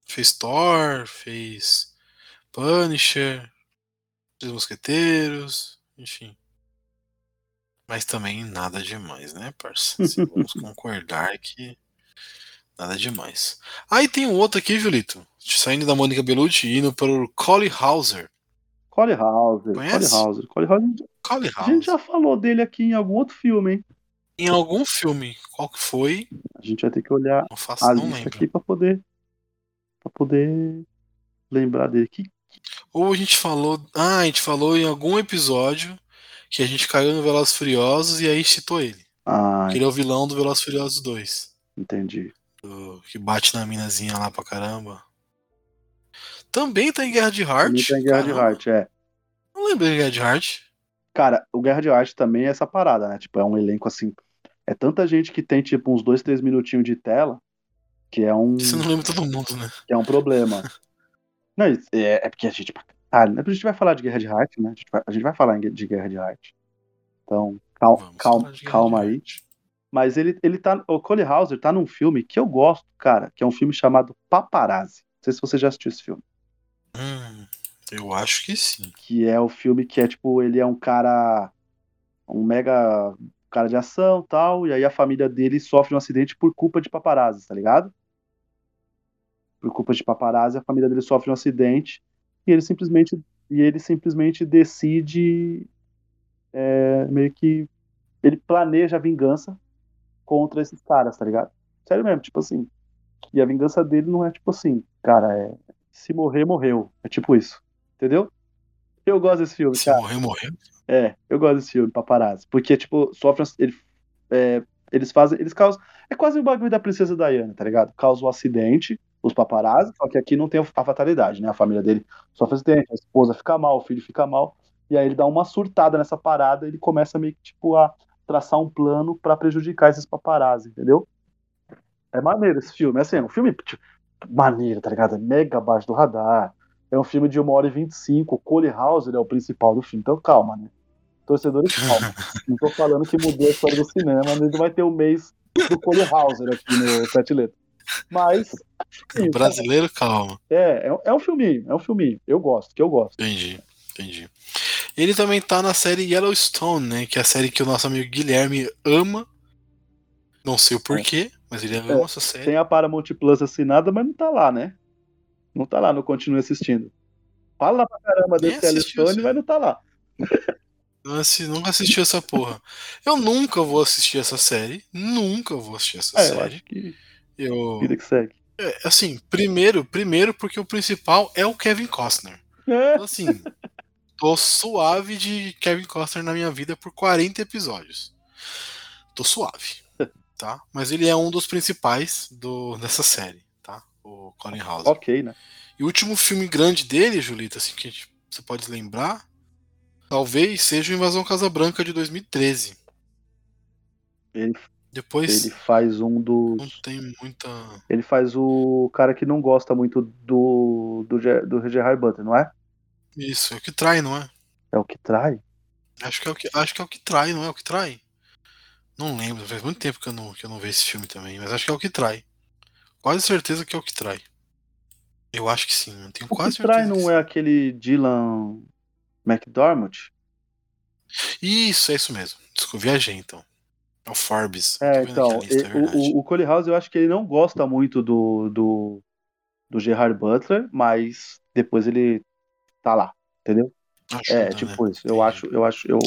Fez Thor, fez Punisher, Três Mosqueteiros, enfim. Mas também nada demais, né, parça? [laughs] Vamos concordar que nada demais. Aí tem um outro aqui, Julito. Saindo da Mônica Bellucci e indo para o Collie Hauser. Collie Hauser, Collie Conhece? Hauser. Collie Hauser. Collie A gente Hauser. já falou dele aqui em algum outro filme, hein? Em algum filme. Qual que foi? A gente vai ter que olhar Não faço, a não lista lembro. aqui pra poder para poder lembrar dele. Que Ou a gente falou. Ah, a gente falou em algum episódio que a gente caiu no Velozes Furiosos e aí citou ele. ah, Que ele é o vilão do Velozes Furiosos 2. entendi. Do- que bate na minazinha lá pra caramba. Também tá em Guerra de Heart. Também tá em Guerra de Caramba, Heart, é. Não lembro de Guerra de Heart. Cara, o Guerra de Arte também é essa parada, né? Tipo, é um elenco assim. É tanta gente que tem, tipo, uns dois, três minutinhos de tela, que é um, Você não lembra todo mundo, né? que é um problema. [laughs] Não, é, é porque a gente. Ah, a gente vai falar de Guerra de Arte, né? A gente vai, a gente vai falar de Guerra de Arte. Então, cal- calma, de calma de aí. Heart. Mas ele, ele tá. O Cole Hauser tá num filme que eu gosto, cara, que é um filme chamado Paparazzi. Não sei se você já assistiu esse filme. Hum, eu acho que sim. Que é o filme que é tipo, ele é um cara. Um mega cara de ação tal. E aí a família dele sofre um acidente por culpa de paparazzi, tá ligado? Por culpa de paparazzi, a família dele sofre um acidente. E ele simplesmente. E ele simplesmente decide. é, meio que. Ele planeja a vingança contra esses caras, tá ligado? Sério mesmo, tipo assim. E a vingança dele não é tipo assim, cara, é. Se morrer, morreu. É tipo isso. Entendeu? Eu gosto desse filme, Se cara. morrer, morreu. É, eu gosto desse filme, Paparazzi. Porque, tipo, sofre. Ele, é, eles fazem. Eles causam. É quase o bagulho da Princesa Diana, tá ligado? Causa o acidente, os paparazzi, só que aqui não tem a fatalidade, né? A família dele sofre acidente, a esposa fica mal, o filho fica mal. E aí ele dá uma surtada nessa parada e ele começa meio que, tipo, a traçar um plano pra prejudicar esses paparazzi, entendeu? É maneiro esse filme. É assim, é um filme tipo, maneiro, tá ligado? É mega abaixo do radar. É um filme de 1 hora e 25. O Cole Hauser é o principal do filme. Então calma, né? Torcedores, calma. [laughs] Não tô falando que mudou a história do cinema, mas vai ter o mês do Cole Hauser aqui no Sete Letras. Mas, sim, Brasileiro, calma. é, é, é um filminho, é um filminho. Eu gosto, que eu gosto. Entendi, entendi. Ele também tá na série Yellowstone, né? Que é a série que o nosso amigo Guilherme ama. Não sei o porquê, mas ele ama essa série. Tem a Paramount Plus assinada, mas não tá lá, né? Não tá lá, não continue assistindo. Fala pra caramba desse assistiu, Yellowstone, mas não tá lá. Não nunca assisti essa porra. Eu nunca vou assistir essa série. Nunca vou assistir essa É, eu série. acho que Eu, vida que segue. é, assim, primeiro, primeiro porque o principal é o Kevin Costner. É, Então, assim, tô suave de Kevin Costner na minha vida por 40 episódios. Tô suave, [laughs] tá? Mas ele é um dos principais do, dessa série, tá? O Colin Hauser. ok, né? E o último filme grande dele, Julita, assim, que gente- você pode lembrar, talvez seja o Invasão Casa Branca de 2013. Ele, Depois ele faz um não dos. tem muita. Ele faz o cara que não gosta muito do, do, do Gerard Butler, não é? Isso, é o que trai, não é? É o que trai? Acho que é o que, acho que, é o que trai, não é o que trai? Não lembro, faz muito tempo que eu, não, que eu não vejo esse filme também, mas acho que é o que trai. Quase certeza que é o que trai. Eu acho que sim, eu tenho O quase que trai certeza. não que é aquele Dylan McDormand? Isso, é isso mesmo. Desculpa, viajei então. É o Forbes. É, então, lista, é o, o, o Cole House eu acho que ele não gosta muito do, do, do Gerard Butler, mas depois ele tá lá, entendeu? Ajuda, É, né? tipo isso. Eu acho, eu acho, eu,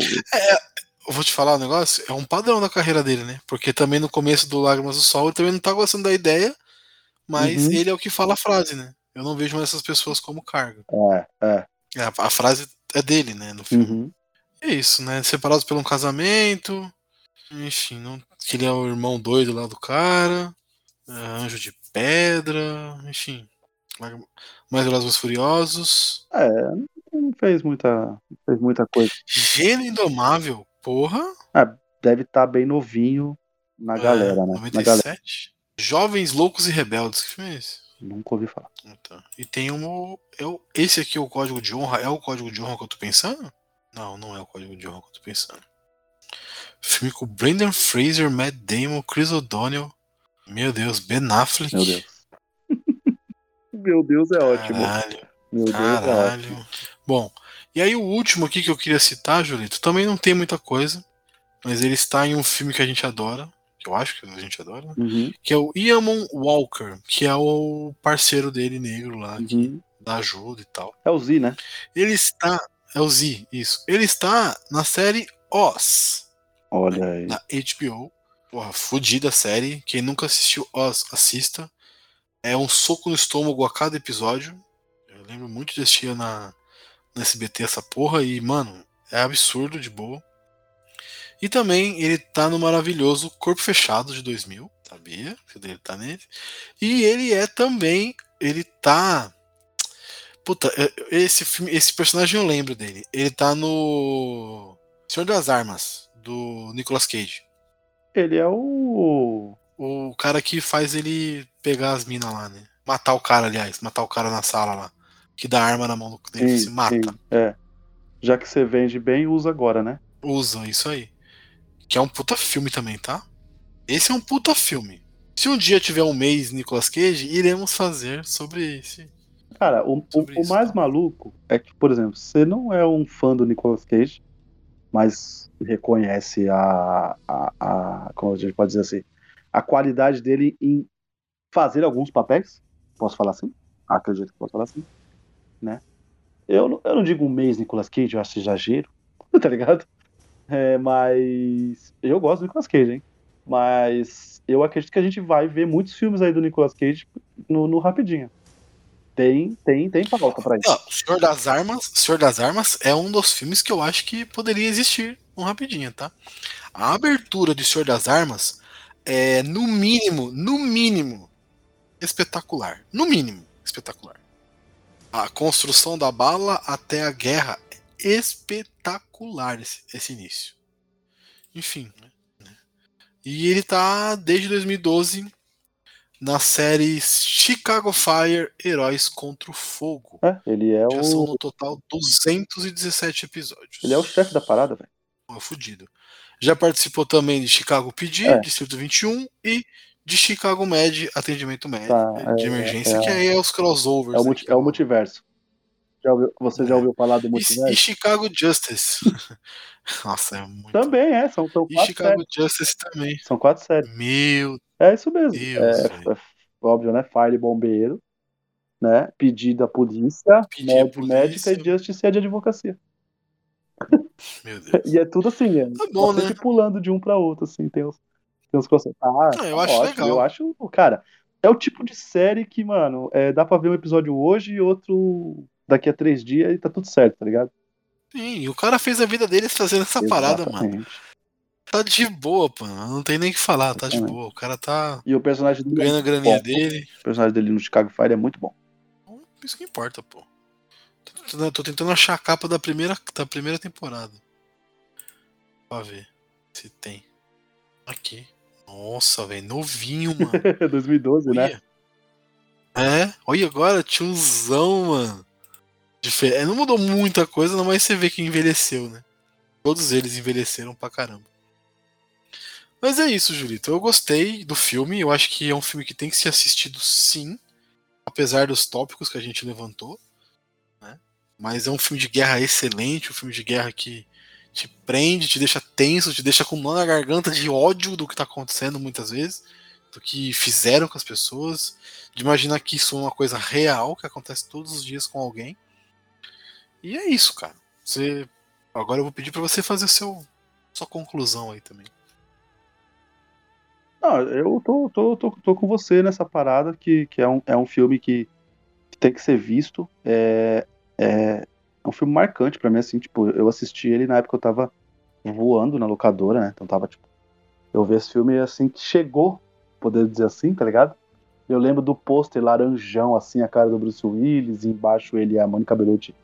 eu vou te falar um negócio, é um padrão da carreira dele, né? Porque também no começo do Lágrimas do Sol ele também não tá gostando da ideia, mas Uhum. ele é o que fala a frase, né? Eu não vejo mais essas pessoas como carga. É, é. É, A, a frase é dele, né? No filme. Uhum. É isso, né? Separados por um casamento. Enfim, não, que ele é o irmão doido lá do cara. é, anjo de pedra. Enfim. Mais Velozes Furiosos. É, não fez muita, não fez muita coisa. Gênio Indomável. Porra. Deve estar bem novinho na É, galera, né? Na galera. 97. Jovens Loucos e Rebeldes. Que filme é esse? Nunca ouvi falar. Tá. E tem um. É o, esse aqui é o código de honra? É o código de honra que eu tô pensando? Não, não é o código de honra que eu tô pensando. Filme com Brendan Fraser, Matt Damon, Chris O'Donnell. Meu Deus, Ben Affleck. Meu Deus. Meu Deus, é ótimo. Caralho, Meu Deus, é ótimo. caralho. Bom, e aí o último aqui que eu queria citar, Julito, também não tem muita coisa, mas ele está em um filme que a gente adora, que eu acho que a gente adora, né? Uhum, que é o Iamon Walker, que é o parceiro dele negro lá, que uhum. dá ajuda e tal. É o Z, né? Ele está. É o Z, isso. Ele está na série Oz, Olha aí. da HBO. Porra, fodida série. Quem nunca assistiu Oz, assista. É um soco no estômago a cada episódio. Eu lembro muito de assistir na, na SBT essa porra e, mano, é absurdo de boa. E também ele tá no maravilhoso Corpo Fechado de 2000, sabia? Que ele tá nele. E ele é também. Ele tá. Puta, é- esse filme, esse personagem eu lembro dele. Ele tá no Senhor das Armas, do Nicolas Cage. Ele é o. O cara que faz ele pegar as minas lá, né? Matar o cara, aliás, matar o cara na sala lá. Que dá arma na mão dele, se mata. sim, é. Já que você vende bem, usa agora, né? Usa, isso aí. Que é um puta filme também, tá? Esse é um puta filme. Se um dia tiver um mês Nicolas Cage, iremos fazer sobre esse. Cara, o, o, Sobre o isso, mais tá? maluco é que, por exemplo, você não é um fã do Nicolas Cage, mas reconhece a, a, a. Como a gente pode dizer assim? A qualidade dele em fazer alguns papéis. Posso falar assim? Acredito que posso falar assim. Né? Eu, eu não digo um mês Nicolas Cage, eu acho exagero, [laughs] tá ligado? É, mas eu gosto do Nicolas Cage, hein? Mas eu acredito que a gente vai ver muitos filmes aí do Nicolas Cage no, no Rapidinho. Tem, tem, tem pauta pra isso. Não, Senhor das Armas, Senhor das Armas é um dos filmes que eu acho que poderia existir um rapidinho, tá? A abertura de Senhor das Armas é no mínimo, no mínimo espetacular, no mínimo espetacular. A construção da bala até a guerra é espetacular esse, esse início. Enfim, né? E ele tá desde 2012 na série Chicago Fire Heróis contra o Fogo. É, ele é Já são o, no total 217 episódios. ele é o chefe da parada, velho. É fudido. Já participou também de Chicago PD, É. Distrito 21 e de Chicago Med, Atendimento Médico Tá, de é, emergência, é, que aí é os crossovers. É o, né, multi- que é o multiverso. Já ouviu- você já É. ouviu falar do E, e multiverso? Chicago Justice. [laughs] Nossa, é muito. Também é, são, são E quatro Chicago séries. Justice também. São quatro séries. Meu É isso mesmo. Deus, é, é óbvio, né? Fire bombeiro, né? Pedido da polícia, Pedir med, polícia. médica e justiça de advocacia. Meu [laughs] Deus. E é tudo assim, é. Tá bom, sempre pulando de um pra outro, assim, tem uns, tem uns conceitos. Ah, Ah, eu tá acho ótimo, legal. Eu acho, cara, é o tipo de série que, mano, é, dá pra ver um episódio hoje e outro daqui a três dias e tá tudo certo, tá ligado? Sim, e o cara fez a vida deles fazendo essa parada, mano. Exatamente. Tá de boa, pô. Não tem nem o que falar, tá de Exatamente. boa. O cara tá E o personagem dele, ganhando a graninha bom. dele. o personagem dele no Chicago Fire é muito bom. Isso que importa, pô. Tô tentando, achar a capa da primeira, da primeira temporada. Pra ver se tem. Aqui. Nossa, velho. Novinho, mano. [laughs] 2012, né? Olha. É, olha agora, tiozão, mano. Difer- é, Não mudou muita coisa, não, mas você vê que envelheceu, né? Todos eles envelheceram pra caramba. Mas é isso, Julito. Eu gostei do filme. Eu acho que é um filme que tem que ser assistido sim. Apesar dos tópicos que a gente levantou. Mas é um filme de guerra excelente. Um filme de guerra que te prende, te deixa tenso, te deixa com na garganta de ódio do que tá acontecendo muitas vezes. Do que fizeram com as pessoas. De imaginar que isso é uma coisa real que acontece todos os dias com alguém. E é isso, cara. Você. Agora eu vou pedir pra você fazer seu, sua conclusão aí também. Não, eu tô, tô, tô, tô com você nessa parada, que, que é, um, é um filme que tem que ser visto. É, é, é um filme marcante pra mim, assim, tipo, eu assisti ele na época que eu tava voando na locadora, né? Então tava, tipo, eu vi esse filme assim que chegou, poder dizer assim, tá ligado? Eu lembro do pôster laranjão, assim, a cara do Bruce Willis, e embaixo ele e a Mônica Bellucci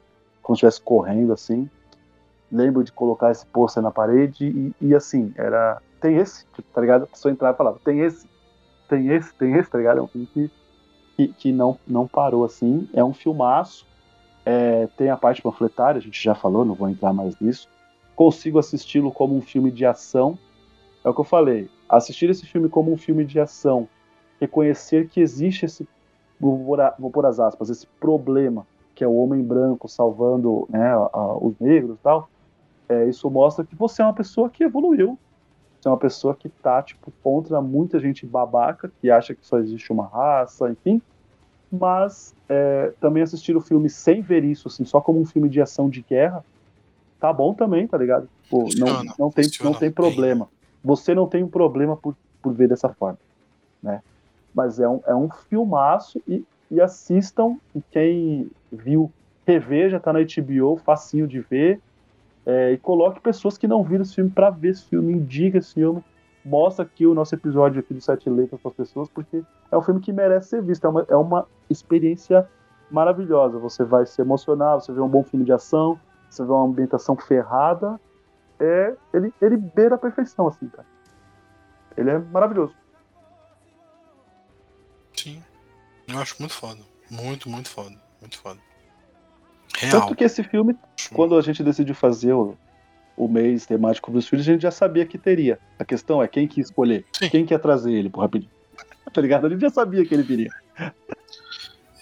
como se estivesse correndo, assim. Lembro de colocar esse pôster na parede e, e, assim, era. Tem esse, tá ligado? A pessoa entrava e falava, tem esse, tem esse, tem esse, tá ligado? É um filme que, que, que não, não parou, assim. É um filmaço. É, tem a parte panfletária, a gente já falou, não vou entrar mais nisso. Consigo assisti-lo como um filme de ação. É o que eu falei. Assistir esse filme como um filme de ação, reconhecer que existe esse, vou pôr as aspas, esse problema, que é o homem branco salvando né, a, a, os negros e tal, é, isso mostra que você é uma pessoa que evoluiu. Você é uma pessoa que tá, tipo, contra muita gente babaca, que acha que só existe uma raça, enfim. Mas é, também assistir o filme sem ver isso, assim, só como um filme de ação de guerra, tá bom também, tá ligado? Pô, não, não, tem, não tem problema. Você não tem um problema por, por ver dessa forma, né? Mas é um, é um filmaço e, e assistam. E quem viu, reveja, tá na HBO, facinho de ver. É, e coloque pessoas que não viram esse filme para ver esse filme, indica esse filme, mostra aqui o nosso episódio aqui do Sete Letras para as pessoas, porque é um filme que merece ser visto, é uma, é uma experiência maravilhosa. Você vai se emocionar, você vê um bom filme de ação, você vê uma ambientação ferrada, é, ele, ele beira a perfeição, assim, cara. Ele é maravilhoso. Sim. Eu acho muito foda. Muito, muito foda. Muito foda. Real. Tanto que esse filme, quando a gente decidiu fazer o, o mês temático dos filhos, a gente já sabia que teria. A questão é quem que escolher. Sim. Quem quer trazer ele, por rapidinho. [laughs] Tá ligado? A gente já sabia que ele viria.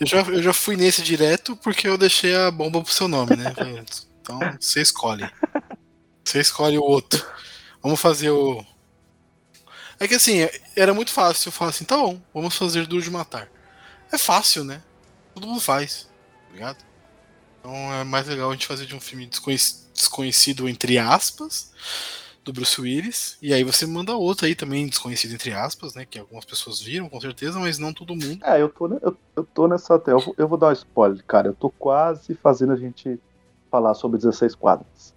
Eu já, eu já fui nesse direto porque eu deixei a bomba pro seu nome, né? Então você escolhe. Você escolhe o outro. Vamos fazer o. É que assim, era muito fácil eu falar assim, tá bom, vamos fazer Duro de Matar. É fácil, né? Todo mundo faz, tá ligado? Então é mais legal a gente fazer de um filme desconhecido, entre aspas, do Bruce Willis. E aí você manda outro aí também, desconhecido entre aspas, né? Que algumas pessoas viram, com certeza, mas não todo mundo. É, eu tô, eu, eu tô nessa até. Eu, eu vou dar um spoiler, cara. Eu tô quase fazendo a gente falar sobre 16 quadros.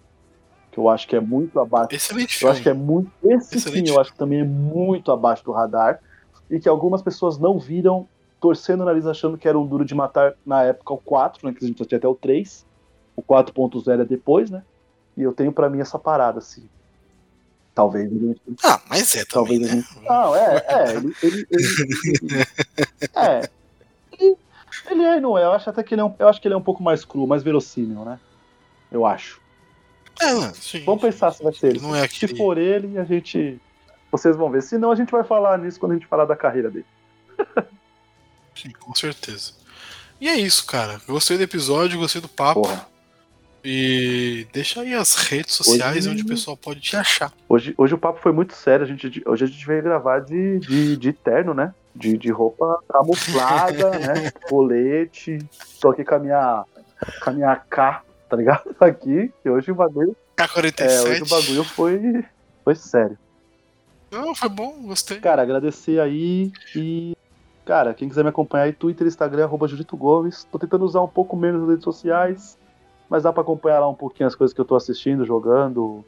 Que eu acho que é muito abaixo. Excelente filme. Eu acho que é muito. Esse Excelente sim, eu acho que também é muito abaixo do radar. E que algumas pessoas não viram torcendo o nariz achando que era um duro de matar na época o 4, né? Que a gente só tinha até o 3. O 4.0 é depois, né? E eu tenho para mim essa parada, assim. Talvez. Ah, mas é também, Talvez né? gente... Não, é, é. Ele, ele, ele, [laughs] é. Ele, ele é não é. Eu acho até que ele é um, eu acho que ele é um pouco mais cru, mais verossímil, né? Eu acho. É, sim, Vamos pensar se vai ser ele. Não é Se for ele, a gente. Vocês vão ver. Senão a gente vai falar nisso quando a gente falar da carreira dele. Sim, com certeza. E é isso, cara. Gostei do episódio, gostei do papo. Porra. E deixa aí as redes sociais Hoje- onde o pessoal pode te achar. Hoje, hoje o papo foi muito sério. A gente, hoje a gente veio gravar de, de, de terno, né? De, de roupa camuflada, [laughs] né? Colete. Tô aqui com a minha, com a minha K, tá ligado? [laughs] Aqui. E hoje o bagulho, K47. é, hoje o bagulho foi, foi sério. Não, foi bom, gostei. Cara, agradecer aí e. Cara, quem quiser me acompanhar aí, Twitter, Instagram, arroba Julito Gomes. Tô tentando usar um pouco menos as redes sociais, mas dá pra acompanhar lá um pouquinho as coisas que eu tô assistindo, jogando,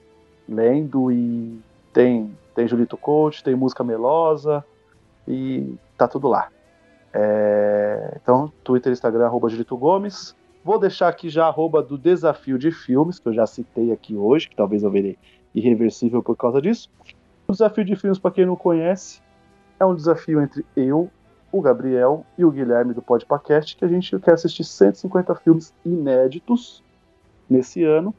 lendo e tem, tem Julito Coach, tem música melosa e tá tudo lá. É, Então, Twitter, Instagram, arroba Julito Gomes. Vou deixar aqui já arroba do Desafio de Filmes, que eu já citei aqui hoje, que talvez eu verei irreversível por causa disso. O Desafio de Filmes, para quem não conhece, é um desafio entre eu, o Gabriel e o Guilherme do Podpacast, que a gente quer assistir 150 filmes inéditos nesse ano,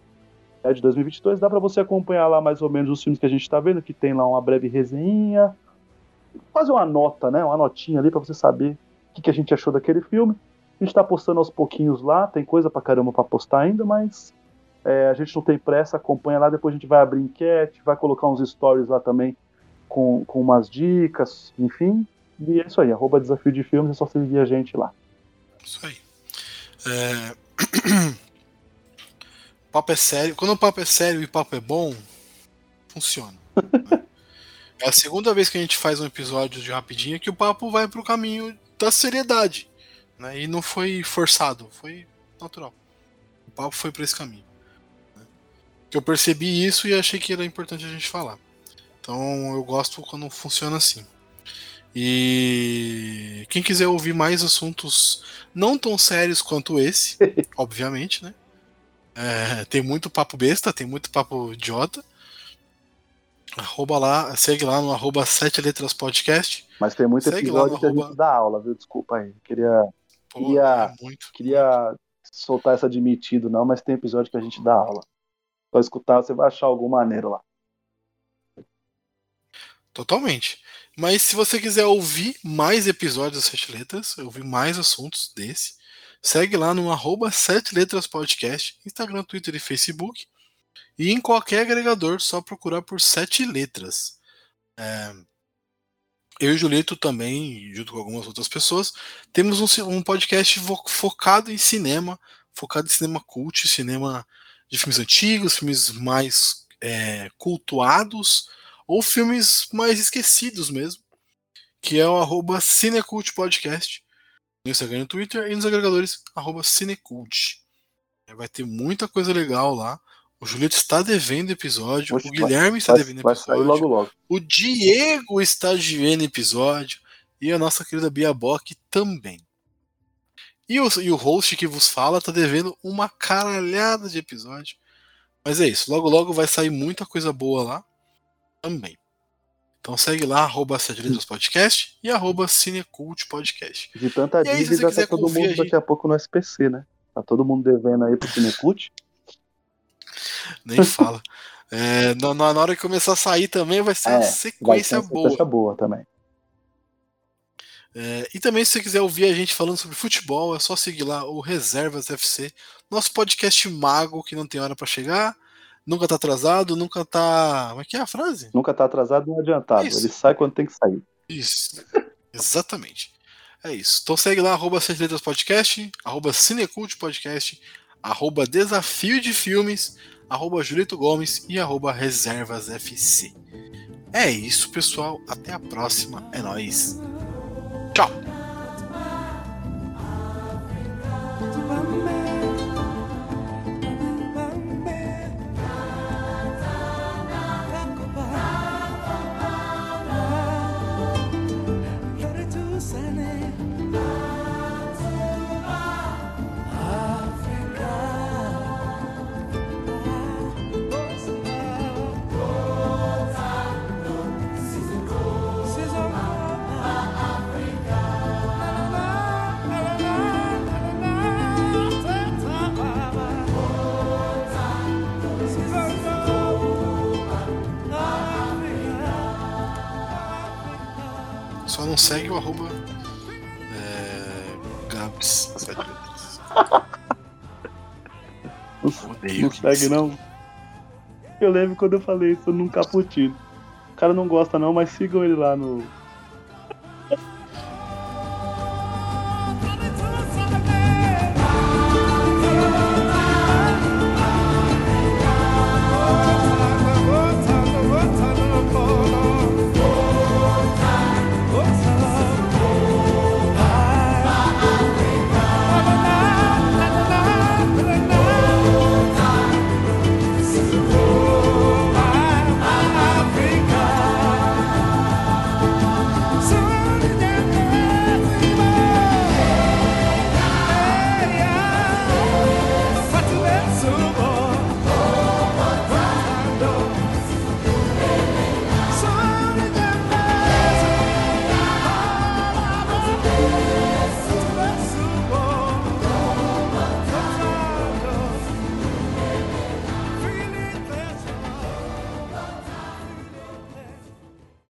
é de 2022. Dá para você acompanhar lá mais ou menos os filmes que a gente está vendo, que tem lá uma breve resenha, fazer uma nota, né? Uma notinha ali para você saber o que, que a gente achou daquele filme. A gente está postando aos pouquinhos lá, tem coisa pra caramba para postar ainda, mas é, a gente não tem pressa, acompanha lá, depois a gente vai abrir enquete, vai colocar uns stories lá também com, com umas dicas, enfim. E é isso aí, arroba desafio de filmes, é só seguir a gente lá. Isso aí. É... [clears throat] papo é sério. Quando o papo é sério e o papo é bom, funciona. né? [laughs] É a segunda vez que a gente faz um episódio de rapidinho que o papo vai pro caminho da seriedade. Né? E não foi forçado, foi natural. O papo foi para esse caminho. Né? Eu percebi isso e achei que era importante a gente falar. Então eu gosto quando funciona assim. E quem quiser ouvir mais assuntos não tão sérios quanto esse, [laughs] obviamente, né? É, tem muito papo besta, tem muito papo idiota. Arroba lá, segue lá no arroba 7 letras podcast. Mas tem muito Segue episódio que a arroba- gente dá aula, viu? Desculpa aí. Queria, Pô, Queria- é muito. queria soltar essa admitido, não, mas tem episódio que a gente dá aula. Só escutar, você vai achar algum maneiro lá. Totalmente. Mas se você quiser ouvir mais episódios das Sete Letras, ouvir mais assuntos desse, segue lá no arroba Sete Letras Podcast, Instagram, Twitter e Facebook. E em qualquer agregador, só procurar por Sete Letras. É, eu e Julito também, junto com algumas outras pessoas, temos um, um podcast focado em cinema, focado em cinema cult, cinema de filmes antigos, filmes mais é, cultuados, ou filmes mais esquecidos mesmo, que é o arroba Cinecult Podcast, no Instagram e no Twitter, e nos agregadores arroba Cinecult. É, Vai ter muita coisa legal lá. O Julito está devendo episódio, Oxe, o Guilherme está Vai, devendo vai sair episódio, logo logo. o Diego está devendo episódio, e a nossa querida Bia Bock também. E o, e o host que vos fala tá devendo uma caralhada de episódio. Mas é isso, logo logo vai sair muita coisa boa lá também. Então segue lá, arroba Podcast e arroba Cinecult Podcast. De tanta aí, dívida, tá todo mundo gente- daqui a pouco no SPC, né? Tá todo mundo devendo aí pro Cinecult. [laughs] Nem fala. É, na, na hora que começar a sair também vai ser É, uma Vai sequência uma boa. sequência boa também. É, e também, se você quiser ouvir a gente falando sobre futebol, é só seguir lá o Reservas FC, nosso podcast mago que não tem hora pra chegar, nunca tá atrasado, nunca tá. Como é que é a frase? Nunca tá atrasado nem adiantado. Isso. Ele sai quando tem que sair. Isso. Exatamente. É isso. Então segue lá, arroba Sete Letras Podcast, arroba Cinecult Podcast, arroba Desafio de Filmes, arroba Julito Gomes e arroba Reservas FC. É isso, pessoal. Até a próxima. É nóis. Tchau. Não segue o arroba é, Gabs Odeio não segue, isso. não. Eu lembro quando eu falei isso num caputino. O cara não gosta, não, mas sigam ele lá no.